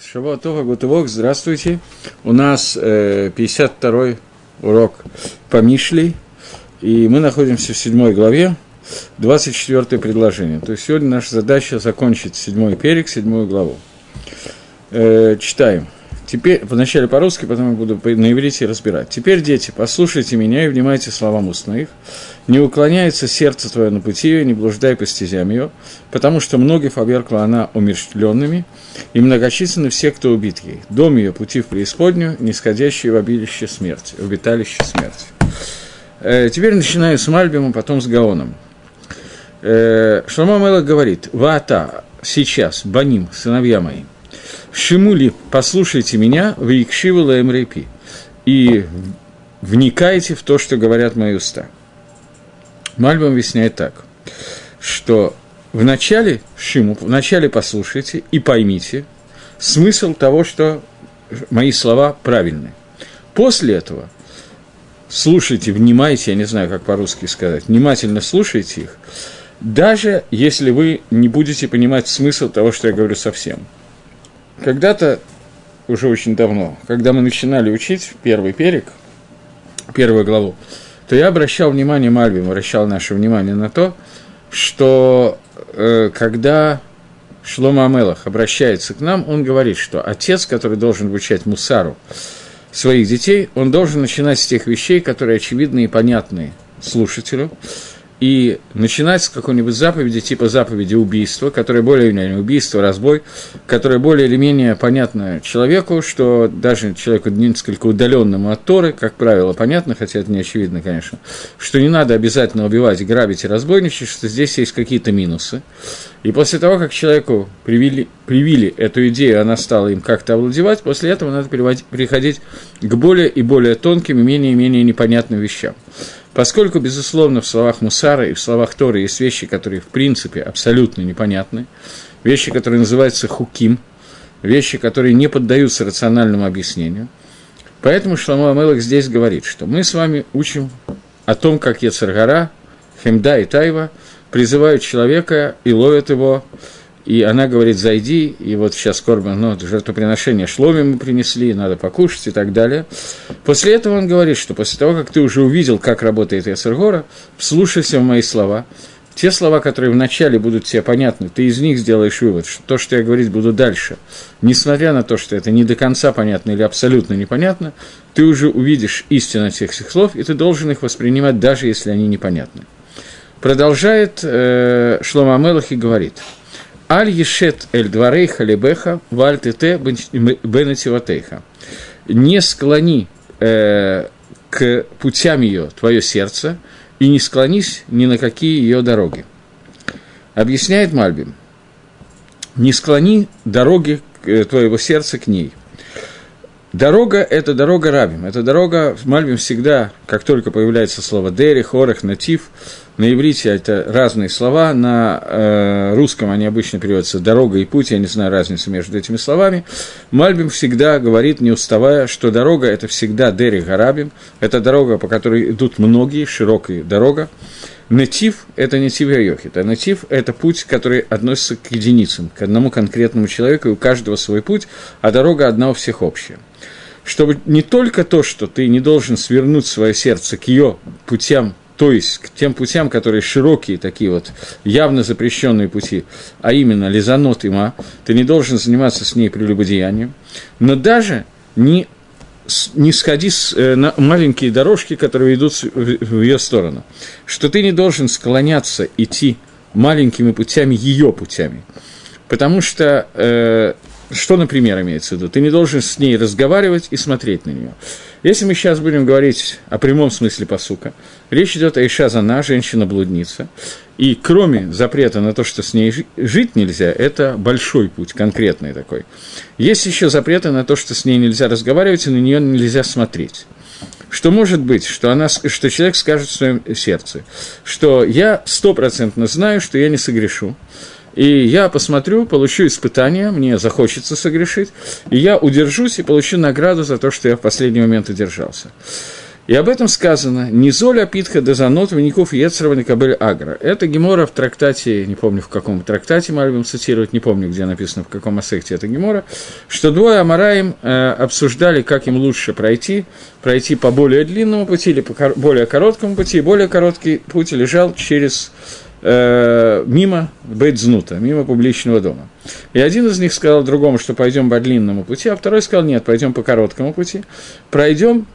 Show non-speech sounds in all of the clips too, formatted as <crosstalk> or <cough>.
Шавуатова Гутывок, здравствуйте. У нас э, 52-й урок по Мишлей, и мы находимся в 7 главе, 24 предложение. То есть сегодня наша задача закончить седьмой перек, седьмую главу. Э, читаем. Теперь, вначале по-русски, потом я буду на иврите разбирать. «Теперь, дети, послушайте меня и внимайте словам уст моих. Не уклоняется сердце твое на пути ее, не блуждай по стезям ее, потому что многих оберкла она умерщвленными, и многочисленны все, кто убит ей. Дом ее пути в преисподнюю, нисходящие в обилище смерти, в обиталище смерти». Э, теперь начинаю с Мальбимом, потом с Гаоном. Э, Мелах говорит, «Ваата, сейчас, баним, сыновья мои, Шимули, послушайте меня, в Икшиву Эмрепи, и вникайте в то, что говорят мои уста. Мальбам объясняет так, что в начале Шиму, в начале послушайте и поймите смысл того, что мои слова правильны. После этого слушайте, внимайте, я не знаю, как по-русски сказать, внимательно слушайте их, даже если вы не будете понимать смысл того, что я говорю совсем – когда-то, уже очень давно, когда мы начинали учить первый перек, первую главу, то я обращал внимание, Мальбим обращал наше внимание на то, что э, когда Шлома Амелах обращается к нам, он говорит, что отец, который должен обучать Мусару своих детей, он должен начинать с тех вещей, которые очевидны и понятны слушателю, и начинать с какой-нибудь заповеди, типа заповеди убийства, которая более или менее убийство, разбой, которая более или менее понятна человеку, что даже человеку несколько удаленному от Торы, как правило, понятно, хотя это не очевидно, конечно, что не надо обязательно убивать, грабить и разбойничать, что здесь есть какие-то минусы. И после того, как человеку привили, привили эту идею, она стала им как-то овладевать, после этого надо переходить к более и более тонким и менее и менее непонятным вещам. Поскольку, безусловно, в словах Мусара и в словах Торы есть вещи, которые, в принципе, абсолютно непонятны, вещи, которые называются хуким, вещи, которые не поддаются рациональному объяснению. Поэтому Шламу Амелах здесь говорит, что мы с вами учим о том, как Ецаргара, Хемда и Тайва призывают человека и ловят его и она говорит, зайди, и вот сейчас корбан, ну, жертвоприношение шломи мы принесли, надо покушать и так далее. После этого он говорит, что после того, как ты уже увидел, как работает Ясергора, вслушайся в мои слова. Те слова, которые вначале будут тебе понятны, ты из них сделаешь вывод, что то, что я говорить буду дальше, несмотря на то, что это не до конца понятно или абсолютно непонятно, ты уже увидишь истину всех слов, и ты должен их воспринимать, даже если они непонятны. Продолжает э, Шлома Амелах и говорит – Аль ешет эль дварейха лебеха валь тете бенативатейха. Не склони э, к путям ее твое сердце и не склонись ни на какие ее дороги. Объясняет Мальбим. Не склони дороги э, твоего сердца к ней. Дорога – это дорога рабим. Это дорога, в Мальбим всегда, как только появляется слово «дери», «хорех», «натив», на иврите это разные слова, на э, русском они обычно переводятся «дорога» и «путь», я не знаю разницы между этими словами. Мальбим всегда говорит, не уставая, что дорога – это всегда «дери гарабим», это дорога, по которой идут многие, широкая дорога. Натив – это натив Йохит, а натив – это путь, который относится к единицам, к одному конкретному человеку, и у каждого свой путь, а дорога одна у всех общая чтобы не только то, что ты не должен свернуть свое сердце к ее путям то есть к тем путям, которые широкие, такие вот явно запрещенные пути, а именно лизанот има, ты не должен заниматься с ней прелюбодеянием, но даже не, не сходи с, э, на маленькие дорожки, которые идут в, в ее сторону, что ты не должен склоняться идти маленькими путями, ее путями, потому что э, что, например, имеется в виду? Ты не должен с ней разговаривать и смотреть на нее. Если мы сейчас будем говорить о прямом смысле посука, речь идет о Ишазана, женщина-блудница, и кроме запрета на то, что с ней жить нельзя, это большой путь, конкретный такой. Есть еще запреты на то, что с ней нельзя разговаривать, и на нее нельзя смотреть. Что может быть, что, она, что человек скажет в своем сердце, что я стопроцентно знаю, что я не согрешу, и я посмотрю, получу испытание, мне захочется согрешить, и я удержусь и получу награду за то, что я в последний момент удержался. И об этом сказано «Низоля питха дезанот вников Ецрова Никабель Агра». Это Гемора в трактате, не помню в каком трактате мы любим цитировать, не помню, где написано, в каком аспекте это Гемора, что двое Амараим э, обсуждали, как им лучше пройти, пройти по более длинному пути или по кор- более короткому пути. Более короткий путь лежал через э, мимо Бейтзнута, мимо публичного дома. И один из них сказал другому, что пойдем по длинному пути, а второй сказал, нет, пойдем по короткому пути, пройдем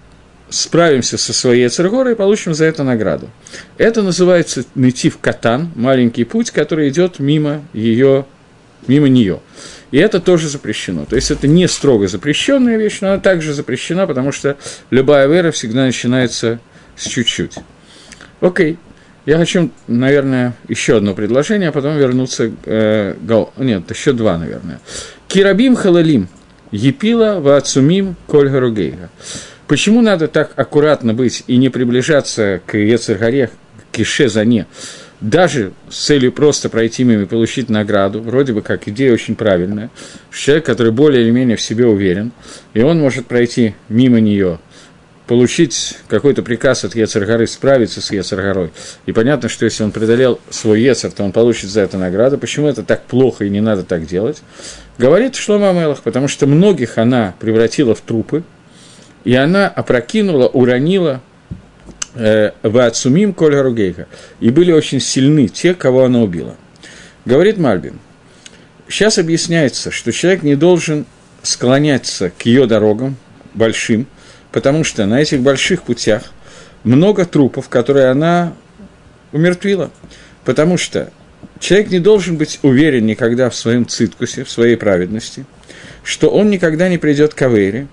справимся со своей Цергорой и получим за это награду. Это называется найти в катан, маленький путь, который идет мимо ее, мимо нее. И это тоже запрещено. То есть это не строго запрещенная вещь, но она также запрещена, потому что любая вера всегда начинается с чуть-чуть. Окей. Я хочу, наверное, еще одно предложение, а потом вернуться... Э, гол... Нет, еще два, наверное. Кирабим халалим. Епила ваацумим коль гаругейга. Почему надо так аккуратно быть и не приближаться к Ецергаре, к Ишезане, даже с целью просто пройти мимо и получить награду, вроде бы как идея очень правильная, человек, который более или менее в себе уверен, и он может пройти мимо нее, получить какой-то приказ от Ецергары, справиться с Ецергарой. И понятно, что если он преодолел свой Ецер, то он получит за это награду. Почему это так плохо и не надо так делать? Говорит Шлома Амелах, потому что многих она превратила в трупы, и она опрокинула, уронила э, в Ацумим Коль Гаругейха. И были очень сильны те, кого она убила. Говорит Мальбин, сейчас объясняется, что человек не должен склоняться к ее дорогам большим, потому что на этих больших путях много трупов, которые она умертвила. Потому что человек не должен быть уверен никогда в своем циткусе, в своей праведности, что он никогда не придет к Авере,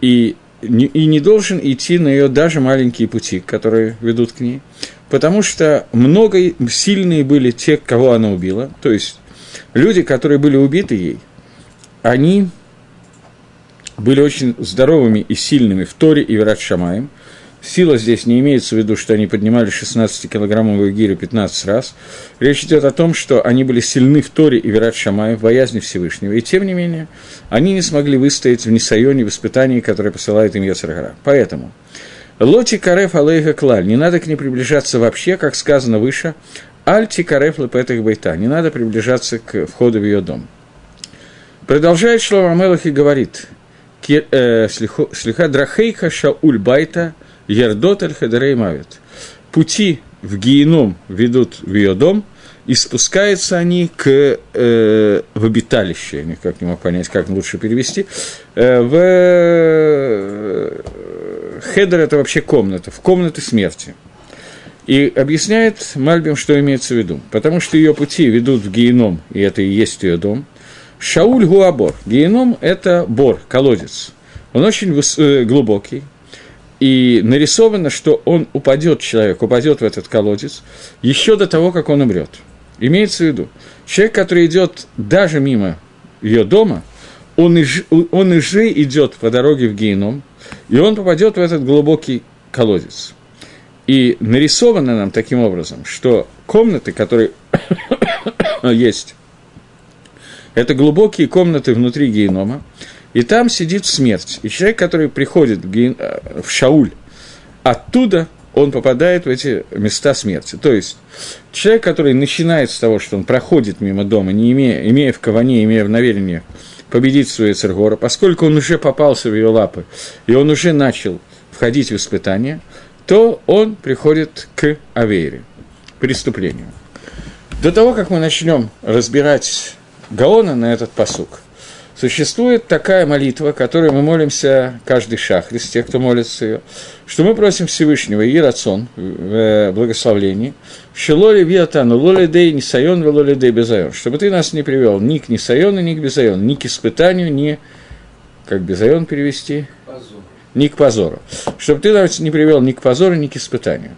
и и не должен идти на ее даже маленькие пути, которые ведут к ней, потому что много сильные были те, кого она убила, то есть люди, которые были убиты ей, они были очень здоровыми и сильными в Торе и Верат Шамаем – Сила здесь не имеется в виду, что они поднимали 16-килограммовую гирю 15 раз. Речь идет о том, что они были сильны в Торе и Верат Шамай, в боязни Всевышнего. И тем не менее, они не смогли выстоять в Нисайоне, в испытании, которое посылает им Яцергара. Поэтому Лоти Кареф Алейха Клаль, не надо к ней приближаться вообще, как сказано выше, Альти Кареф Лепетах Байта, не надо приближаться к входу в ее дом. Продолжает Шлома Мелах и говорит, э, слиха Драхейха Шауль Байта – Ердот аль хедерей мавит. Пути в геном ведут в ее дом, и спускаются они к, э, в обиталище, я никак не мог понять, как лучше перевести, э, в э, хедер – это вообще комната, в комнаты смерти. И объясняет Мальбим, что имеется в виду. Потому что ее пути ведут в геном, и это и есть ее дом. Шауль Гуабор. Геном – это бор, колодец. Он очень э, глубокий, и нарисовано, что он упадет, человек упадет в этот колодец еще до того, как он умрет. Имеется в виду, человек, который идет даже мимо ее дома, он и, он и же идет по дороге в геном, и он попадет в этот глубокий колодец. И нарисовано нам таким образом, что комнаты, которые <coughs> есть, это глубокие комнаты внутри генома, и там сидит смерть. И человек, который приходит в, Ген... в Шауль, оттуда он попадает в эти места смерти. То есть человек, который начинает с того, что он проходит мимо дома, не имея, имея в каване, имея в намерении победить свою Цергора, поскольку он уже попался в ее лапы, и он уже начал входить в испытание, то он приходит к Авере, преступлению. До того, как мы начнем разбирать Гаона на этот посук, Существует такая молитва, которую мы молимся каждый шахрис, те, кто молится ее, что мы просим Всевышнего и рацион в э, благословлении, Шелоли виатану, лоли дей нисайон, лоли дей безайон, чтобы ты нас не привел ни к нисайону, ни к безайону, ни к испытанию, ни, как безайон перевести, Позор. ни к позору. Чтобы ты нас не привел ни к позору, ни к испытанию.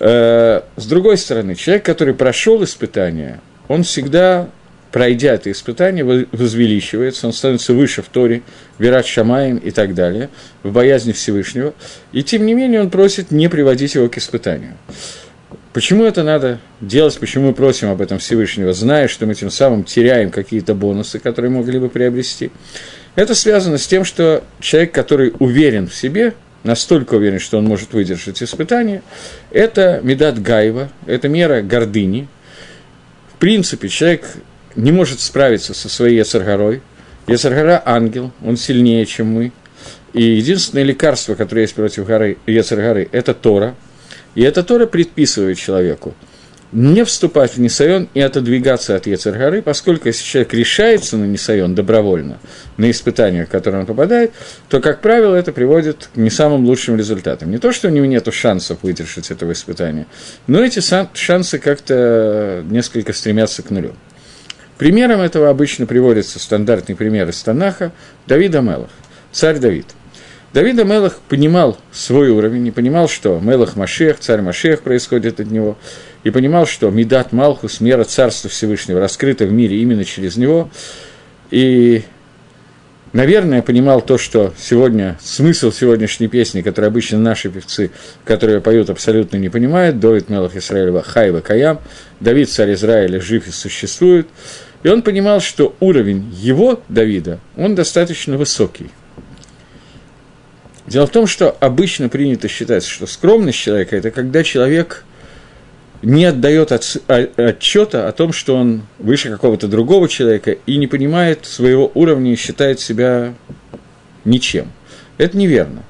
Э, с другой стороны, человек, который прошел испытание, он всегда пройдя это испытание, возвеличивается, он становится выше в Торе, Вират Шамаем и так далее, в боязни Всевышнего, и тем не менее он просит не приводить его к испытанию. Почему это надо делать, почему мы просим об этом Всевышнего, зная, что мы тем самым теряем какие-то бонусы, которые могли бы приобрести? Это связано с тем, что человек, который уверен в себе, настолько уверен, что он может выдержать испытание, это медат Гаева, это мера гордыни. В принципе, человек не может справиться со своей Яцаргорой. Яцаргора – ангел, он сильнее, чем мы. И единственное лекарство, которое есть против горы, Яцаргоры – это Тора. И эта Тора предписывает человеку – не вступать в Нисайон и отодвигаться от Ецергары, поскольку если человек решается на Нисайон добровольно, на испытания, в которые он попадает, то, как правило, это приводит к не самым лучшим результатам. Не то, что у него нет шансов выдержать этого испытания, но эти шансы как-то несколько стремятся к нулю. Примером этого обычно приводится стандартный пример из Танаха Давида Мелах, царь Давид. Давид Мелах понимал свой уровень, не понимал, что Мелах Машех, царь Машех происходит от него, и понимал, что Медат Малхус, мера Царства Всевышнего, раскрыта в мире именно через него. И, наверное, понимал то, что сегодня, смысл сегодняшней песни, которую обычно наши певцы, которые поют, абсолютно не понимают, Давид Мелах Исраилева Хайва Каям, Давид, царь Израиля, жив и существует. И он понимал, что уровень его, Давида, он достаточно высокий. Дело в том, что обычно принято считать, что скромность человека – это когда человек не отдает отчета о том, что он выше какого-то другого человека и не понимает своего уровня и считает себя ничем. Это неверно.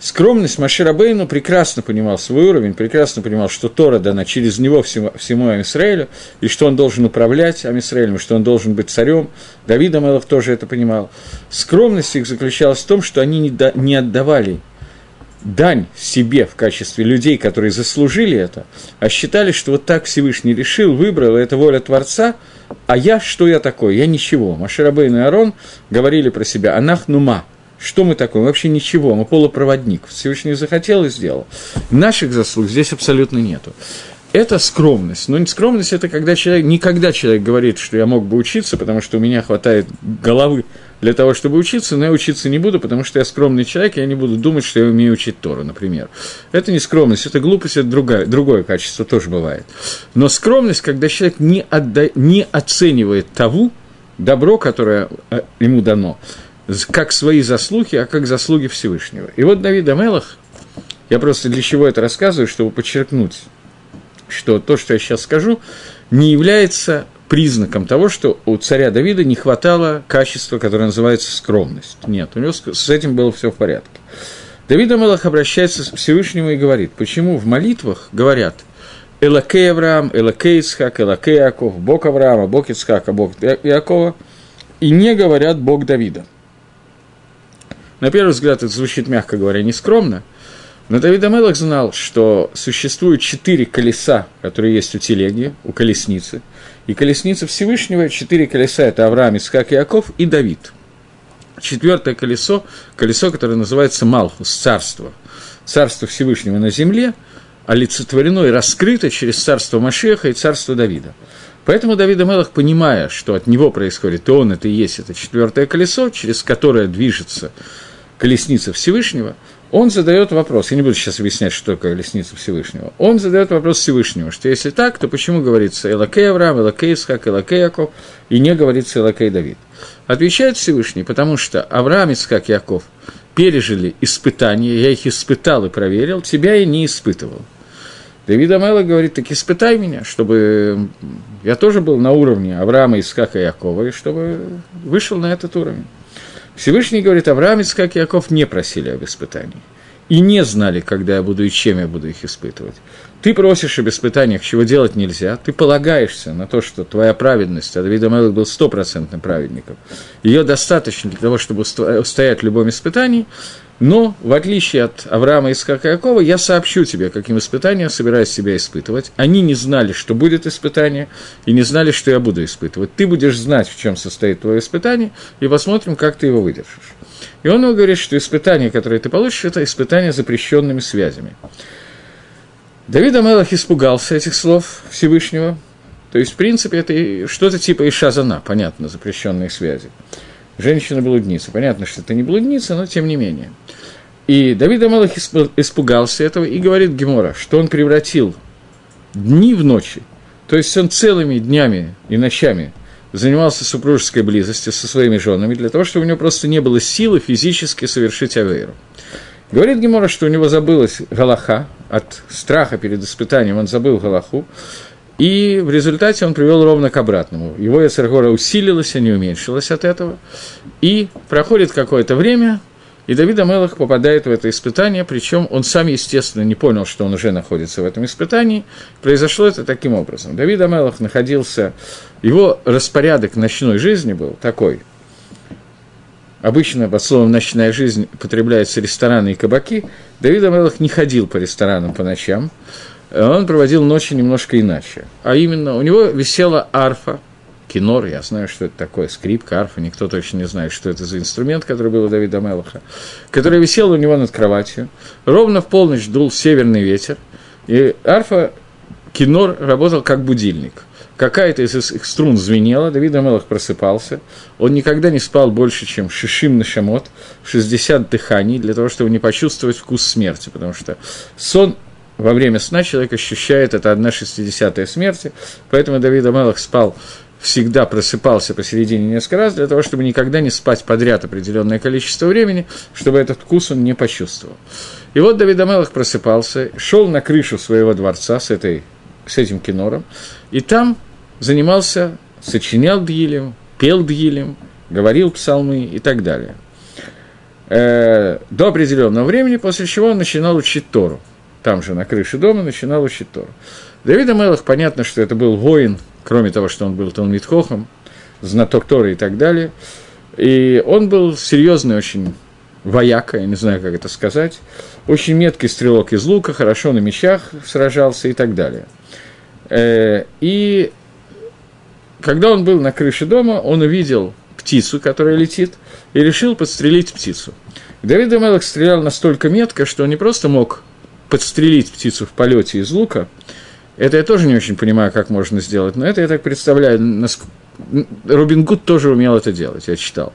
Скромность Маширабейну прекрасно понимал свой уровень, прекрасно понимал, что Тора дана через него всему, всему Амисраэлю, и что он должен управлять Амисраэлем, что он должен быть царем. Давид Амелов тоже это понимал. Скромность их заключалась в том, что они не, до, не отдавали дань себе в качестве людей, которые заслужили это, а считали, что вот так Всевышний решил, выбрал, это воля Творца, а я, что я такой? Я ничего. Маширабейн и Арон говорили про себя, анах нума, что мы такое? Мы вообще ничего, мы полупроводник. Всевышний захотел и сделал. Наших заслуг здесь абсолютно нету. Это скромность. Но не скромность – это когда человек, никогда человек говорит, что я мог бы учиться, потому что у меня хватает головы для того, чтобы учиться, но я учиться не буду, потому что я скромный человек, я не буду думать, что я умею учить Тору, например. Это не скромность, это глупость, это другое, другое качество тоже бывает. Но скромность, когда человек не, отда... не оценивает того добро, которое э, ему дано, как свои заслуги, а как заслуги Всевышнего. И вот Давид Амелах, я просто для чего это рассказываю, чтобы подчеркнуть, что то, что я сейчас скажу, не является признаком того, что у царя Давида не хватало качества, которое называется скромность. Нет, у него с этим было все в порядке. Давид Амелах обращается к Всевышнему и говорит, почему в молитвах говорят Элакей Авраам, Элакей Ицхак, Элакей Яков, Бог Авраама, Бог Ицхака, Бог Якова, и не говорят Бог Давида. На первый взгляд это звучит, мягко говоря, нескромно, но Давид Амелах знал, что существует четыре колеса, которые есть у телеги, у колесницы – и колесница Всевышнего, четыре колеса – это Авраам, Искак, Яков и Давид. Четвертое колесо – колесо, которое называется Малхус, царство. Царство Всевышнего на земле, олицетворено и раскрыто через царство Машеха и царство Давида. Поэтому Давид Мелах, понимая, что от него происходит, то он это и есть это четвертое колесо, через которое движется колесница Всевышнего – он задает вопрос, я не буду сейчас объяснять, что такое колесница Всевышнего, он задает вопрос Всевышнему, что если так, то почему говорится Элакей Авраам, Элакей Исхак, Элакей Яков, и не говорится Элакей Давид? Отвечает Всевышний, потому что Авраам, Исхак, Яков пережили испытания, я их испытал и проверил, тебя я не испытывал. Давид Амела говорит, так испытай меня, чтобы я тоже был на уровне Авраама, Исхака и Якова, и чтобы вышел на этот уровень. Всевышний говорит, Авраам, Ицкак и Яков не просили об испытании. И не знали, когда я буду и чем я буду их испытывать. Ты просишь об испытаниях, чего делать нельзя. Ты полагаешься на то, что твоя праведность, а Давид Амелых был стопроцентным праведником, ее достаточно для того, чтобы устоять в любом испытании, но, в отличие от Авраама и Искака Якова, я сообщу тебе, каким испытанием собираюсь себя испытывать. Они не знали, что будет испытание, и не знали, что я буду испытывать. Ты будешь знать, в чем состоит твое испытание, и посмотрим, как ты его выдержишь. И он ему говорит, что испытание, которое ты получишь, это испытание запрещенными связями. Давид Амелах испугался этих слов Всевышнего. То есть, в принципе, это что-то типа Ишазана, понятно, запрещенные связи женщина-блудница. Понятно, что это не блудница, но тем не менее. И Давид Амалах испугался этого и говорит Гемора, что он превратил дни в ночи, то есть он целыми днями и ночами занимался супружеской близостью со своими женами для того, чтобы у него просто не было силы физически совершить авейру. Говорит Гемора, что у него забылась Галаха, от страха перед испытанием он забыл Галаху, и в результате он привел ровно к обратному. Его Яцергора усилилась, а не уменьшилась от этого. И проходит какое-то время, и Давид Амелах попадает в это испытание, причем он сам, естественно, не понял, что он уже находится в этом испытании. Произошло это таким образом. Давид Амелах находился, его распорядок ночной жизни был такой. Обычно под словом «ночная жизнь» употребляются рестораны и кабаки. Давид Амелах не ходил по ресторанам по ночам. Он проводил ночи немножко иначе. А именно, у него висела арфа, кинор, я знаю, что это такое, скрипка, арфа, никто точно не знает, что это за инструмент, который был у Давида Мелаха, который висел у него над кроватью. Ровно в полночь дул северный ветер, и арфа, кинор работал как будильник. Какая-то из их струн звенела, Давид Амелах просыпался. Он никогда не спал больше, чем шишим на шамот, 60 дыханий, для того, чтобы не почувствовать вкус смерти, потому что сон во время сна человек ощущает это одна шестидесятая смерти, поэтому Давид Амелах спал всегда просыпался посередине несколько раз, для того, чтобы никогда не спать подряд определенное количество времени, чтобы этот вкус он не почувствовал. И вот Давид Амелах просыпался, шел на крышу своего дворца с, этой, с этим кинором, и там занимался, сочинял Дгилем, пел Дгилем, говорил псалмы и так далее. Э, до определенного времени, после чего он начинал учить Тору. Там же на крыше дома начинал учить Тору. Давид Амелах, понятно, что это был воин – кроме того, что он был Талмитхохом, знаток Торы и так далее. И он был серьезный очень вояка, я не знаю, как это сказать, очень меткий стрелок из лука, хорошо на мечах сражался и так далее. Э, и когда он был на крыше дома, он увидел птицу, которая летит, и решил подстрелить птицу. Давид Амелок стрелял настолько метко, что он не просто мог подстрелить птицу в полете из лука, это я тоже не очень понимаю, как можно сделать, но это я так представляю. Робин Гуд тоже умел это делать, я читал.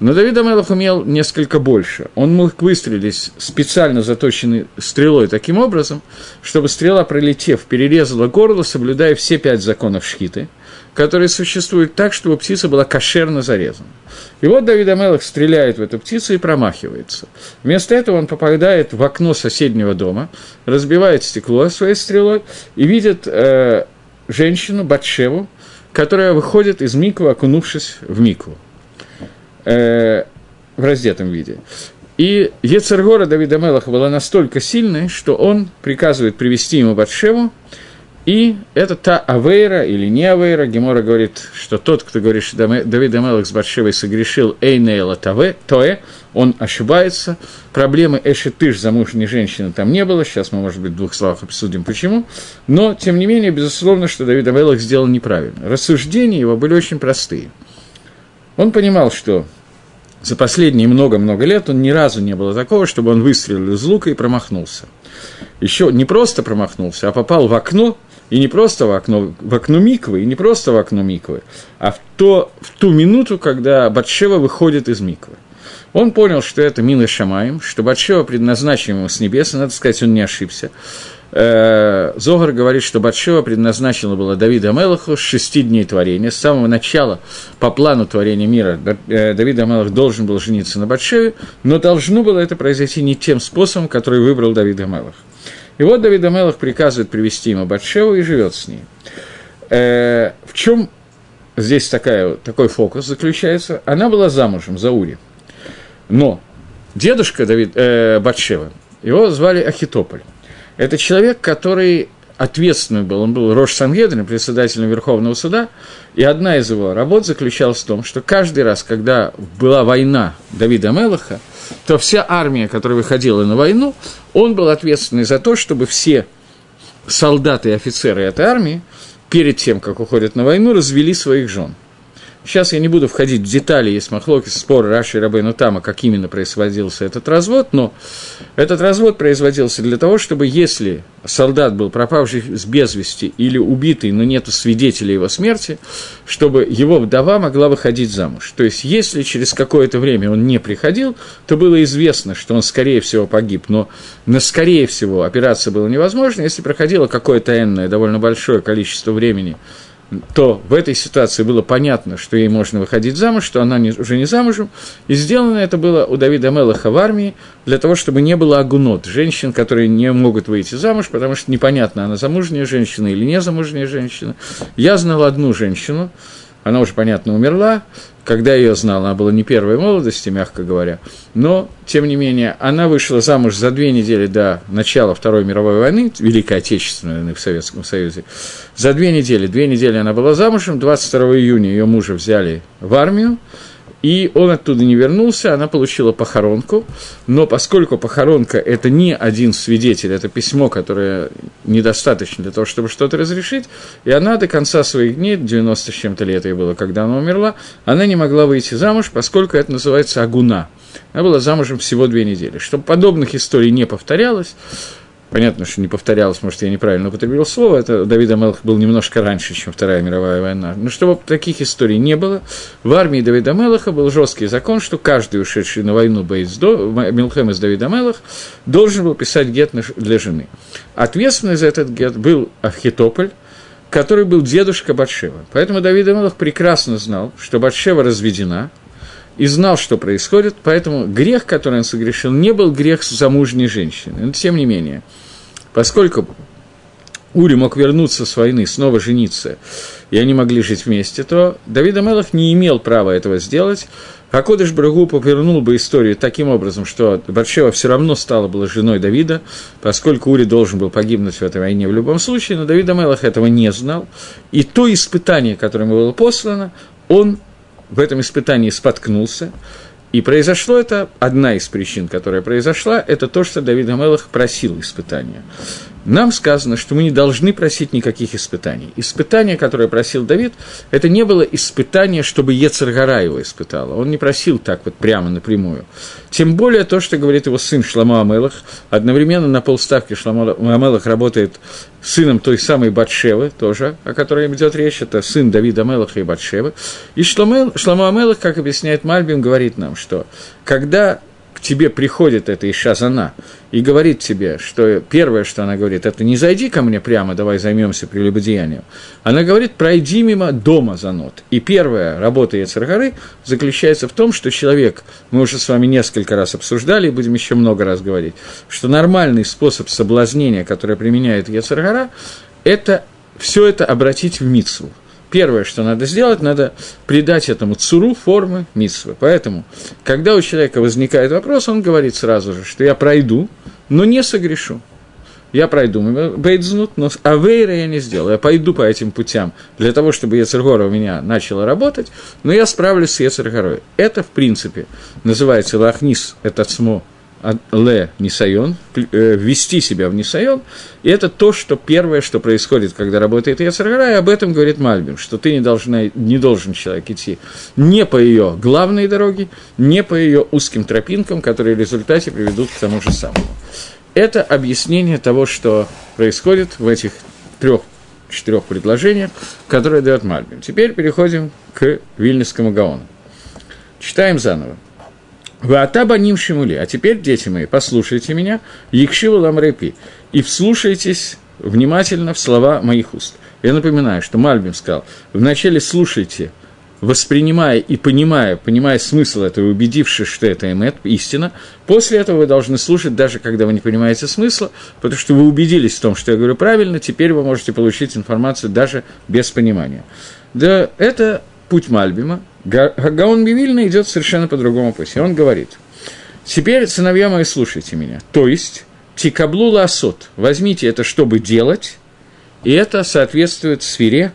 Но Давид Амелов умел несколько больше. Он мог выстрелить специально заточенной стрелой таким образом, чтобы стрела, пролетев, перерезала горло, соблюдая все пять законов шхиты – которые существуют так, чтобы птица была кошерно зарезана. И вот Давид Амелах стреляет в эту птицу и промахивается. Вместо этого он попадает в окно соседнего дома, разбивает стекло своей стрелой и видит э, женщину, Батшеву, которая выходит из миквы, окунувшись в микву э, в раздетом виде. И Ецергора Давида Мелаха была настолько сильной, что он приказывает привести ему Батшеву, и это та авейра или не авейра. Гемора говорит, что тот, кто говорит, что Давид Амелах с Батшевой согрешил Эйнейла Тоэ, он ошибается. Проблемы Эшетыш, замужней женщины, там не было. Сейчас мы, может быть, в двух словах обсудим, почему. Но, тем не менее, безусловно, что Давид Амелах сделал неправильно. Рассуждения его были очень простые. Он понимал, что за последние много-много лет он ни разу не было такого, чтобы он выстрелил из лука и промахнулся. Еще не просто промахнулся, а попал в окно, и не просто в окно, в окно Миквы, и не просто в окно Миквы, а в, то, в ту минуту, когда Батшева выходит из Миквы. Он понял, что это Мина Шамаем, что Батшева предназначена ему с небес, и, надо сказать, он не ошибся. Э, Зогар говорит, что Батшева предназначена была Давида Мелаху с шести дней творения. С самого начала, по плану творения мира, э, Давид Амелах должен был жениться на Батшеве, но должно было это произойти не тем способом, который выбрал Давид Амелах. И вот Давид Амелах приказывает привести ему Батшеву и живет с ней. Э, в чем здесь такая, такой фокус заключается? Она была замужем за Ури. Но дедушка Давид, э, Батшева, его звали Ахитополь. Это человек, который ответственный был, он был Рош Сангедрин, председателем Верховного суда, и одна из его работ заключалась в том, что каждый раз, когда была война Давида Мелаха, то вся армия, которая выходила на войну, он был ответственный за то, чтобы все солдаты и офицеры этой армии перед тем, как уходят на войну, развели своих жен – Сейчас я не буду входить в детали, есть махлоки, спор Раши и Рабейну Тама, как именно производился этот развод, но этот развод производился для того, чтобы если солдат был пропавший без вести или убитый, но нет свидетелей его смерти, чтобы его вдова могла выходить замуж. То есть, если через какое-то время он не приходил, то было известно, что он, скорее всего, погиб, но на скорее всего операция была невозможна, если проходило какое-то энное, довольно большое количество времени то в этой ситуации было понятно, что ей можно выходить замуж, что она не, уже не замужем. И сделано это было у Давида Мелаха в армии для того, чтобы не было агунот, женщин, которые не могут выйти замуж, потому что непонятно, она замужняя женщина или не замужняя женщина. Я знал одну женщину, она уже, понятно, умерла, когда ее знал, она была не первой молодости, мягко говоря, но, тем не менее, она вышла замуж за две недели до начала Второй мировой войны, Великой Отечественной войны в Советском Союзе. За две недели, две недели она была замужем, 22 июня ее мужа взяли в армию, и он оттуда не вернулся, она получила похоронку, но поскольку похоронка – это не один свидетель, это письмо, которое недостаточно для того, чтобы что-то разрешить, и она до конца своих дней, 90 с чем-то лет ей было, когда она умерла, она не могла выйти замуж, поскольку это называется агуна. Она была замужем всего две недели. Чтобы подобных историй не повторялось, Понятно, что не повторялось, может, я неправильно употребил слово, это Давид Амелах был немножко раньше, чем Вторая мировая война. Но чтобы таких историй не было, в армии Давида Мелаха был жесткий закон, что каждый ушедший на войну Бейздо, Милхем из Давида Мелах, должен был писать гет для жены. Ответственный за этот гет был Ахитополь, который был дедушка Батшева. Поэтому Давид Амелах прекрасно знал, что Батшева разведена, и знал, что происходит, поэтому грех, который он согрешил, не был грех замужней женщины. Но тем не менее, поскольку Ури мог вернуться с войны, снова жениться, и они могли жить вместе, то Давид Амелах не имел права этого сделать. Хакодыш Брагу повернул бы историю таким образом, что Баршева все равно стала была женой Давида, поскольку Ури должен был погибнуть в этой войне в любом случае, но Давид Амелах этого не знал. И то испытание, которое ему было послано, он в этом испытании споткнулся, и произошло это, одна из причин, которая произошла, это то, что Давид Амелах просил испытания. Нам сказано, что мы не должны просить никаких испытаний. Испытание, которое просил Давид, это не было испытание, чтобы Ецаргара его испытала. Он не просил так вот прямо напрямую. Тем более то, что говорит его сын Шламо Амелах, одновременно на полставки Шламо Амелах работает сыном той самой Батшевы, тоже, о которой идет речь, это сын Давида Амелаха и Батшевы. И Шламо Амелах, как объясняет Мальбим, говорит нам, что когда тебе приходит эта Ишазана и говорит тебе, что первое, что она говорит, это не зайди ко мне прямо, давай займемся прелюбодеянием. Она говорит, пройди мимо дома за нот. И первая работа Ецаргары заключается в том, что человек, мы уже с вами несколько раз обсуждали и будем еще много раз говорить, что нормальный способ соблазнения, который применяет Ецаргара, это все это обратить в митсву первое, что надо сделать, надо придать этому цуру формы митсвы. Поэтому, когда у человека возникает вопрос, он говорит сразу же, что я пройду, но не согрешу. Я пройду бейдзнут, но авейра я не сделаю. Я пойду по этим путям для того, чтобы Ецергора у меня начала работать, но я справлюсь с Ецергорой. Это, в принципе, называется лахнис, это цмо ле нисайон, э, ввести себя в нисайон, и это то, что первое, что происходит, когда работает Яцергара, и об этом говорит Мальбим, что ты не, должна, не должен человек идти не по ее главной дороге, не по ее узким тропинкам, которые в результате приведут к тому же самому. Это объяснение того, что происходит в этих трех четырех предложениях, которые дает Мальбим. Теперь переходим к Вильнюсскому Гаону. Читаем заново. Ваатаба ним шимули. А теперь, дети мои, послушайте меня, Якшиву ламрепи, и вслушайтесь внимательно в слова моих уст. Я напоминаю, что Мальбим сказал, вначале слушайте, воспринимая и понимая, понимая смысл этого, убедившись, что это эмет, истина, после этого вы должны слушать, даже когда вы не понимаете смысла, потому что вы убедились в том, что я говорю правильно, теперь вы можете получить информацию даже без понимания. Да, это путь Мальбима, Гаон Бивильна идет совершенно по другому пути. Он говорит, теперь, сыновья мои, слушайте меня. То есть, тикаблу ласот, возьмите это, чтобы делать, и это соответствует сфере,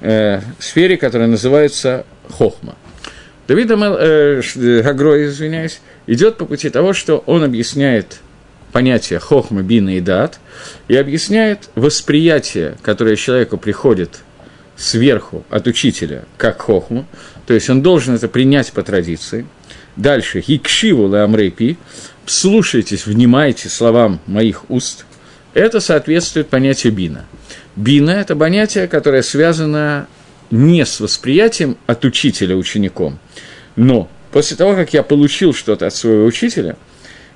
э, сфере, которая называется хохма. Давид Амел, э, Гагрой, извиняюсь, идет по пути того, что он объясняет понятие хохма, бина и дат, и объясняет восприятие, которое человеку приходит сверху от учителя, как хохму, то есть он должен это принять по традиции. Дальше, хикшиву леамрейпи, слушайтесь, внимайте словам моих уст. Это соответствует понятию бина. Бина – это понятие, которое связано не с восприятием от учителя учеником, но после того, как я получил что-то от своего учителя,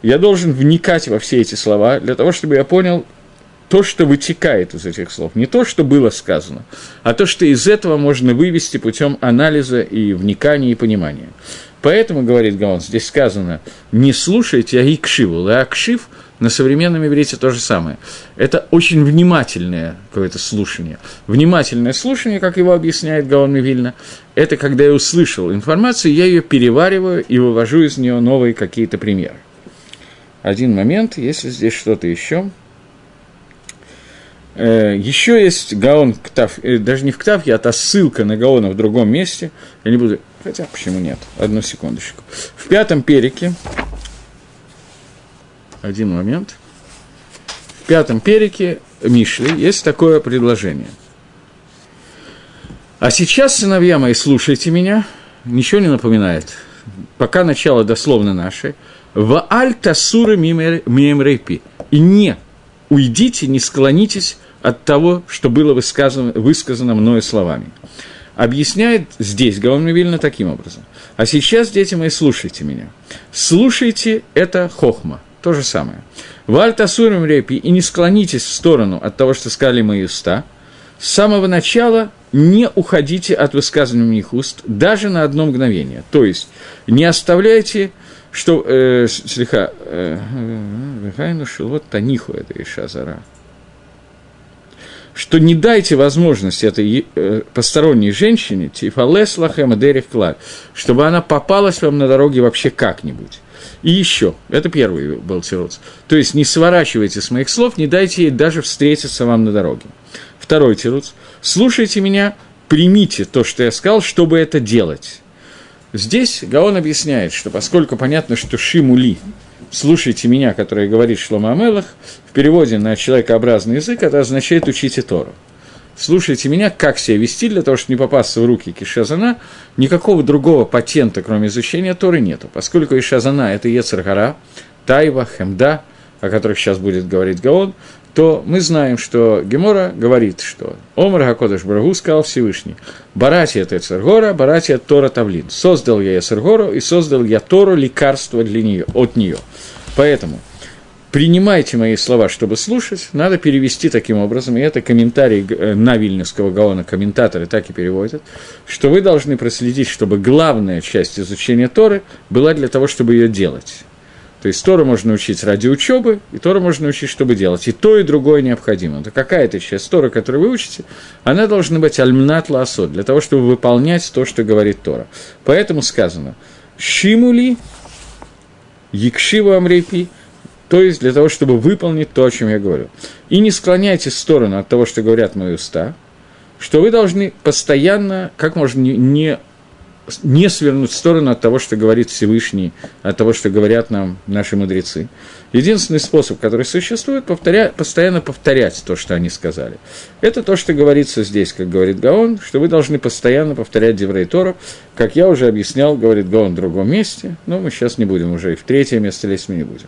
я должен вникать во все эти слова для того, чтобы я понял то, что вытекает из этих слов, не то, что было сказано, а то, что из этого можно вывести путем анализа и вникания и понимания. Поэтому, говорит Гаон, здесь сказано, не слушайте, а икшиву. А акшив на современном иврите то же самое. Это очень внимательное какое-то слушание. Внимательное слушание, как его объясняет Гаон Мивильна, это когда я услышал информацию, я ее перевариваю и вывожу из нее новые какие-то примеры. Один момент, если здесь что-то еще. Э, еще есть Гаон Ктав, э, даже не в Ктавке, а ссылка на Гаона в другом месте. Я не буду, хотя почему нет, одну секундочку. В пятом перике, один момент, в пятом перике Мишли есть такое предложение. А сейчас, сыновья мои, слушайте меня, ничего не напоминает. Пока начало дословно наше. В аль тасура мимрейпи. И не уйдите, не склонитесь от того, что было высказано, высказано мною словами. Объясняет здесь Гаон таким образом. А сейчас, дети мои, слушайте меня. Слушайте это хохма, то же самое. Сурим репи, и не склонитесь в сторону от того, что сказали мои уста. С самого начала не уходите от высказывания моих уст даже на одно мгновение. То есть, не оставляйте что э, слегка, э, э, вот таниху это Иша Зара, что не дайте возможность этой э, посторонней женщине, тифалес лахем дерих клар, чтобы она попалась вам на дороге вообще как-нибудь. И еще, это первый был тируц. То есть не сворачивайте с моих слов, не дайте ей даже встретиться вам на дороге. Второй тируц. Слушайте меня, примите то, что я сказал, чтобы это делать. Здесь Гаон объясняет, что поскольку понятно, что Шимули, слушайте меня, который говорит Шлома Амелах, в переводе на человекообразный язык это означает учите Тору. Слушайте меня, как себя вести для того, чтобы не попасться в руки Кишазана, никакого другого патента, кроме изучения Торы, нету. Поскольку Ишазана – это Ецаргара, Тайва, Хемда, о которых сейчас будет говорить Гаон, то мы знаем, что Гемора говорит, что Омар Хакодыш Брагу сказал Всевышний, Барати это Эцергора, Барати Тора Тавлин. Создал я Эцергору и создал я Тору лекарство для нее, от нее. Поэтому принимайте мои слова, чтобы слушать, надо перевести таким образом, и это комментарий э, на Вильнюсского Гаона, комментаторы так и переводят, что вы должны проследить, чтобы главная часть изучения Торы была для того, чтобы ее делать. То есть Тору можно учить ради учебы, и Тору можно учить, чтобы делать. И то, и другое необходимо. Это какая-то часть Торы, которую вы учите, она должна быть альмнат ласот, для того, чтобы выполнять то, что говорит Тора. Поэтому сказано «Шимули Якшива Амрепи», то есть для того, чтобы выполнить то, о чем я говорю. И не склоняйтесь в сторону от того, что говорят мои уста, что вы должны постоянно, как можно не не свернуть в сторону от того, что говорит Всевышний, от того, что говорят нам наши мудрецы. Единственный способ, который существует, повторя... постоянно повторять то, что они сказали. Это то, что говорится здесь, как говорит Гаон, что вы должны постоянно повторять Деврей Тору, как я уже объяснял, говорит Гаон в другом месте, но мы сейчас не будем уже и в третье место лезть мы не будем.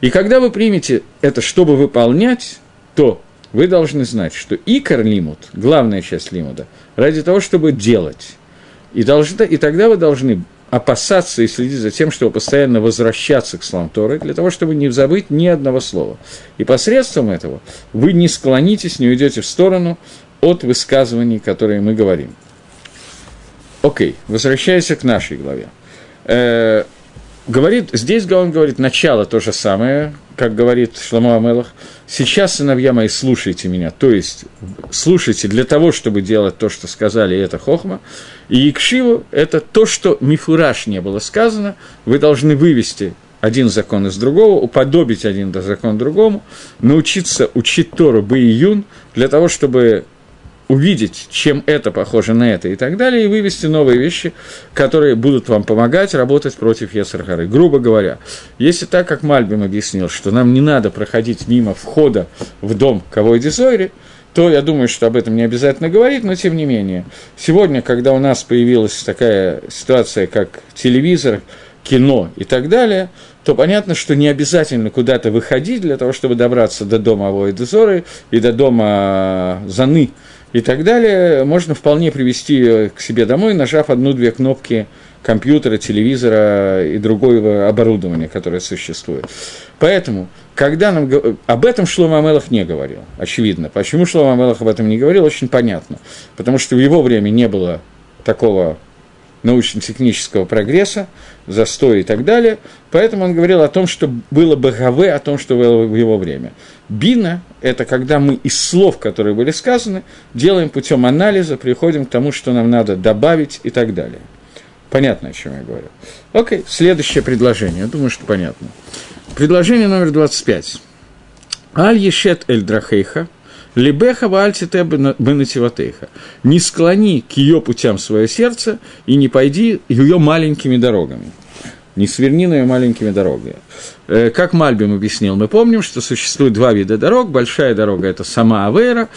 И когда вы примете это, чтобы выполнять, то вы должны знать, что икор лимут, главная часть лимуда, ради того, чтобы делать. И, должны, и тогда вы должны опасаться и следить за тем, чтобы постоянно возвращаться к словам Торы, для того, чтобы не забыть ни одного слова. И посредством этого вы не склонитесь, не уйдете в сторону от высказываний, которые мы говорим. Окей, возвращаясь к нашей главе. Э, говорит, здесь он говорит начало то же самое, как говорит Шламу Амелах. Сейчас, сыновья мои, слушайте меня. То есть, слушайте для того, чтобы делать то, что сказали, это хохма. И икшиву – это то, что мифураж не было сказано. Вы должны вывести один закон из другого, уподобить один закон другому, научиться учить Тору Баиюн для того, чтобы увидеть, чем это похоже на это и так далее, и вывести новые вещи, которые будут вам помогать работать против Есархары. Грубо говоря, если так, как Мальбим объяснил, что нам не надо проходить мимо входа в дом Кавой Дизойри, то я думаю, что об этом не обязательно говорить, но тем не менее. Сегодня, когда у нас появилась такая ситуация, как телевизор, кино и так далее, то понятно, что не обязательно куда-то выходить для того, чтобы добраться до дома Авоидезоры и до дома Заны, и так далее, можно вполне привести к себе домой, нажав одну-две кнопки компьютера, телевизора и другого оборудования, которое существует. Поэтому, когда нам... Об этом Шлома Амелах не говорил, очевидно. Почему Шлома Амелах об этом не говорил, очень понятно. Потому что в его время не было такого научно-технического прогресса, застоя и так далее. Поэтому он говорил о том, что было бы ГВ, о том, что было в его время. Бина – это когда мы из слов, которые были сказаны, делаем путем анализа, приходим к тому, что нам надо добавить и так далее. Понятно, о чем я говорю. Окей, следующее предложение. Я думаю, что понятно. Предложение номер 25. Аль ешет либеха вальтите бенативатейха. Не склони к ее путям свое сердце и не пойди ее маленькими дорогами не сверни на ее маленькими дорогами. Э, как Мальбим объяснил, мы помним, что существует два вида дорог. Большая дорога – это сама Авейра,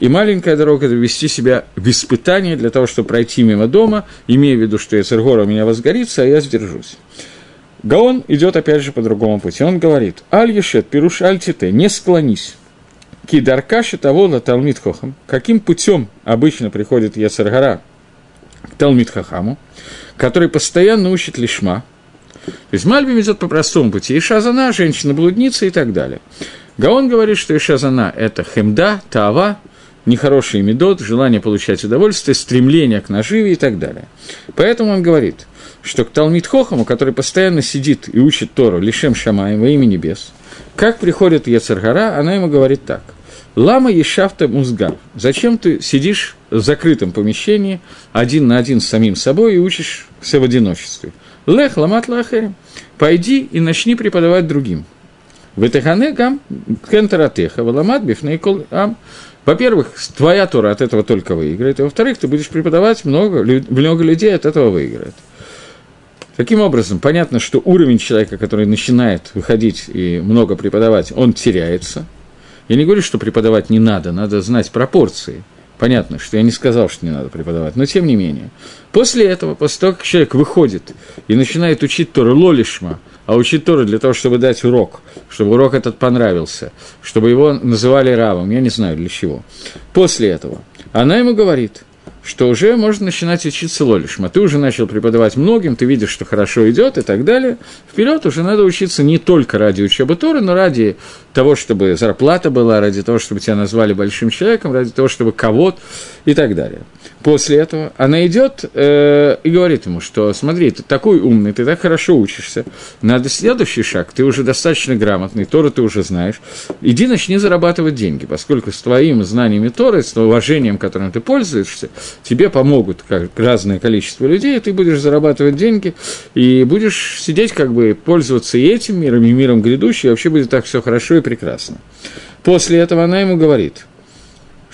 и маленькая дорога – это вести себя в испытание для того, чтобы пройти мимо дома, имея в виду, что Эцергора у меня возгорится, а я сдержусь. Гаон идет опять же по другому пути. Он говорит, «Аль ешет, пируш аль не склонись». Кидаркаши того на Талмит Хохам. Каким путем обычно приходит Яцергара к Талмит Хахаму, который постоянно учит лишма, то есть Мальбим идет по простому пути. Ишазана, женщина-блудница и так далее. Гаон говорит, что Ишазана – это хемда, тава, нехороший медот, желание получать удовольствие, стремление к наживе и так далее. Поэтому он говорит, что к Талмит Хохаму, который постоянно сидит и учит Тору Лишем Шамаем во имя небес, как приходит Ецаргара, она ему говорит так. Лама Ешафта Музгар. Зачем ты сидишь в закрытом помещении, один на один с самим собой и учишь все в одиночестве? Лех ламат лахерим. Пойди и начни преподавать другим. Ветехане гам кентаратеха, валамат бифнейкол ам. Во-первых, твоя Тора от этого только выиграет, а во-вторых, ты будешь преподавать, много, много людей от этого выиграет. Таким образом, понятно, что уровень человека, который начинает выходить и много преподавать, он теряется. Я не говорю, что преподавать не надо, надо знать пропорции – Понятно, что я не сказал, что не надо преподавать, но тем не менее. После этого, после того, как человек выходит и начинает учить Тору лолишма, а учить Тору для того, чтобы дать урок, чтобы урок этот понравился, чтобы его называли равом, я не знаю для чего. После этого она ему говорит, что уже можно начинать учиться лолишма. Ты уже начал преподавать многим, ты видишь, что хорошо идет и так далее. Вперед уже надо учиться не только ради учебы Торы, но ради того, чтобы зарплата была, ради того, чтобы тебя назвали большим человеком, ради того, чтобы кого-то и так далее. После этого она идет э, и говорит ему, что смотри, ты такой умный, ты так хорошо учишься, надо следующий шаг, ты уже достаточно грамотный, Тору ты уже знаешь, иди начни зарабатывать деньги, поскольку с твоими знаниями Торы, с уважением, которым ты пользуешься, тебе помогут как разное количество людей, и ты будешь зарабатывать деньги, и будешь сидеть как бы, пользоваться и этим миром, и миром грядущим, и вообще будет так все хорошо и прекрасно. После этого она ему говорит –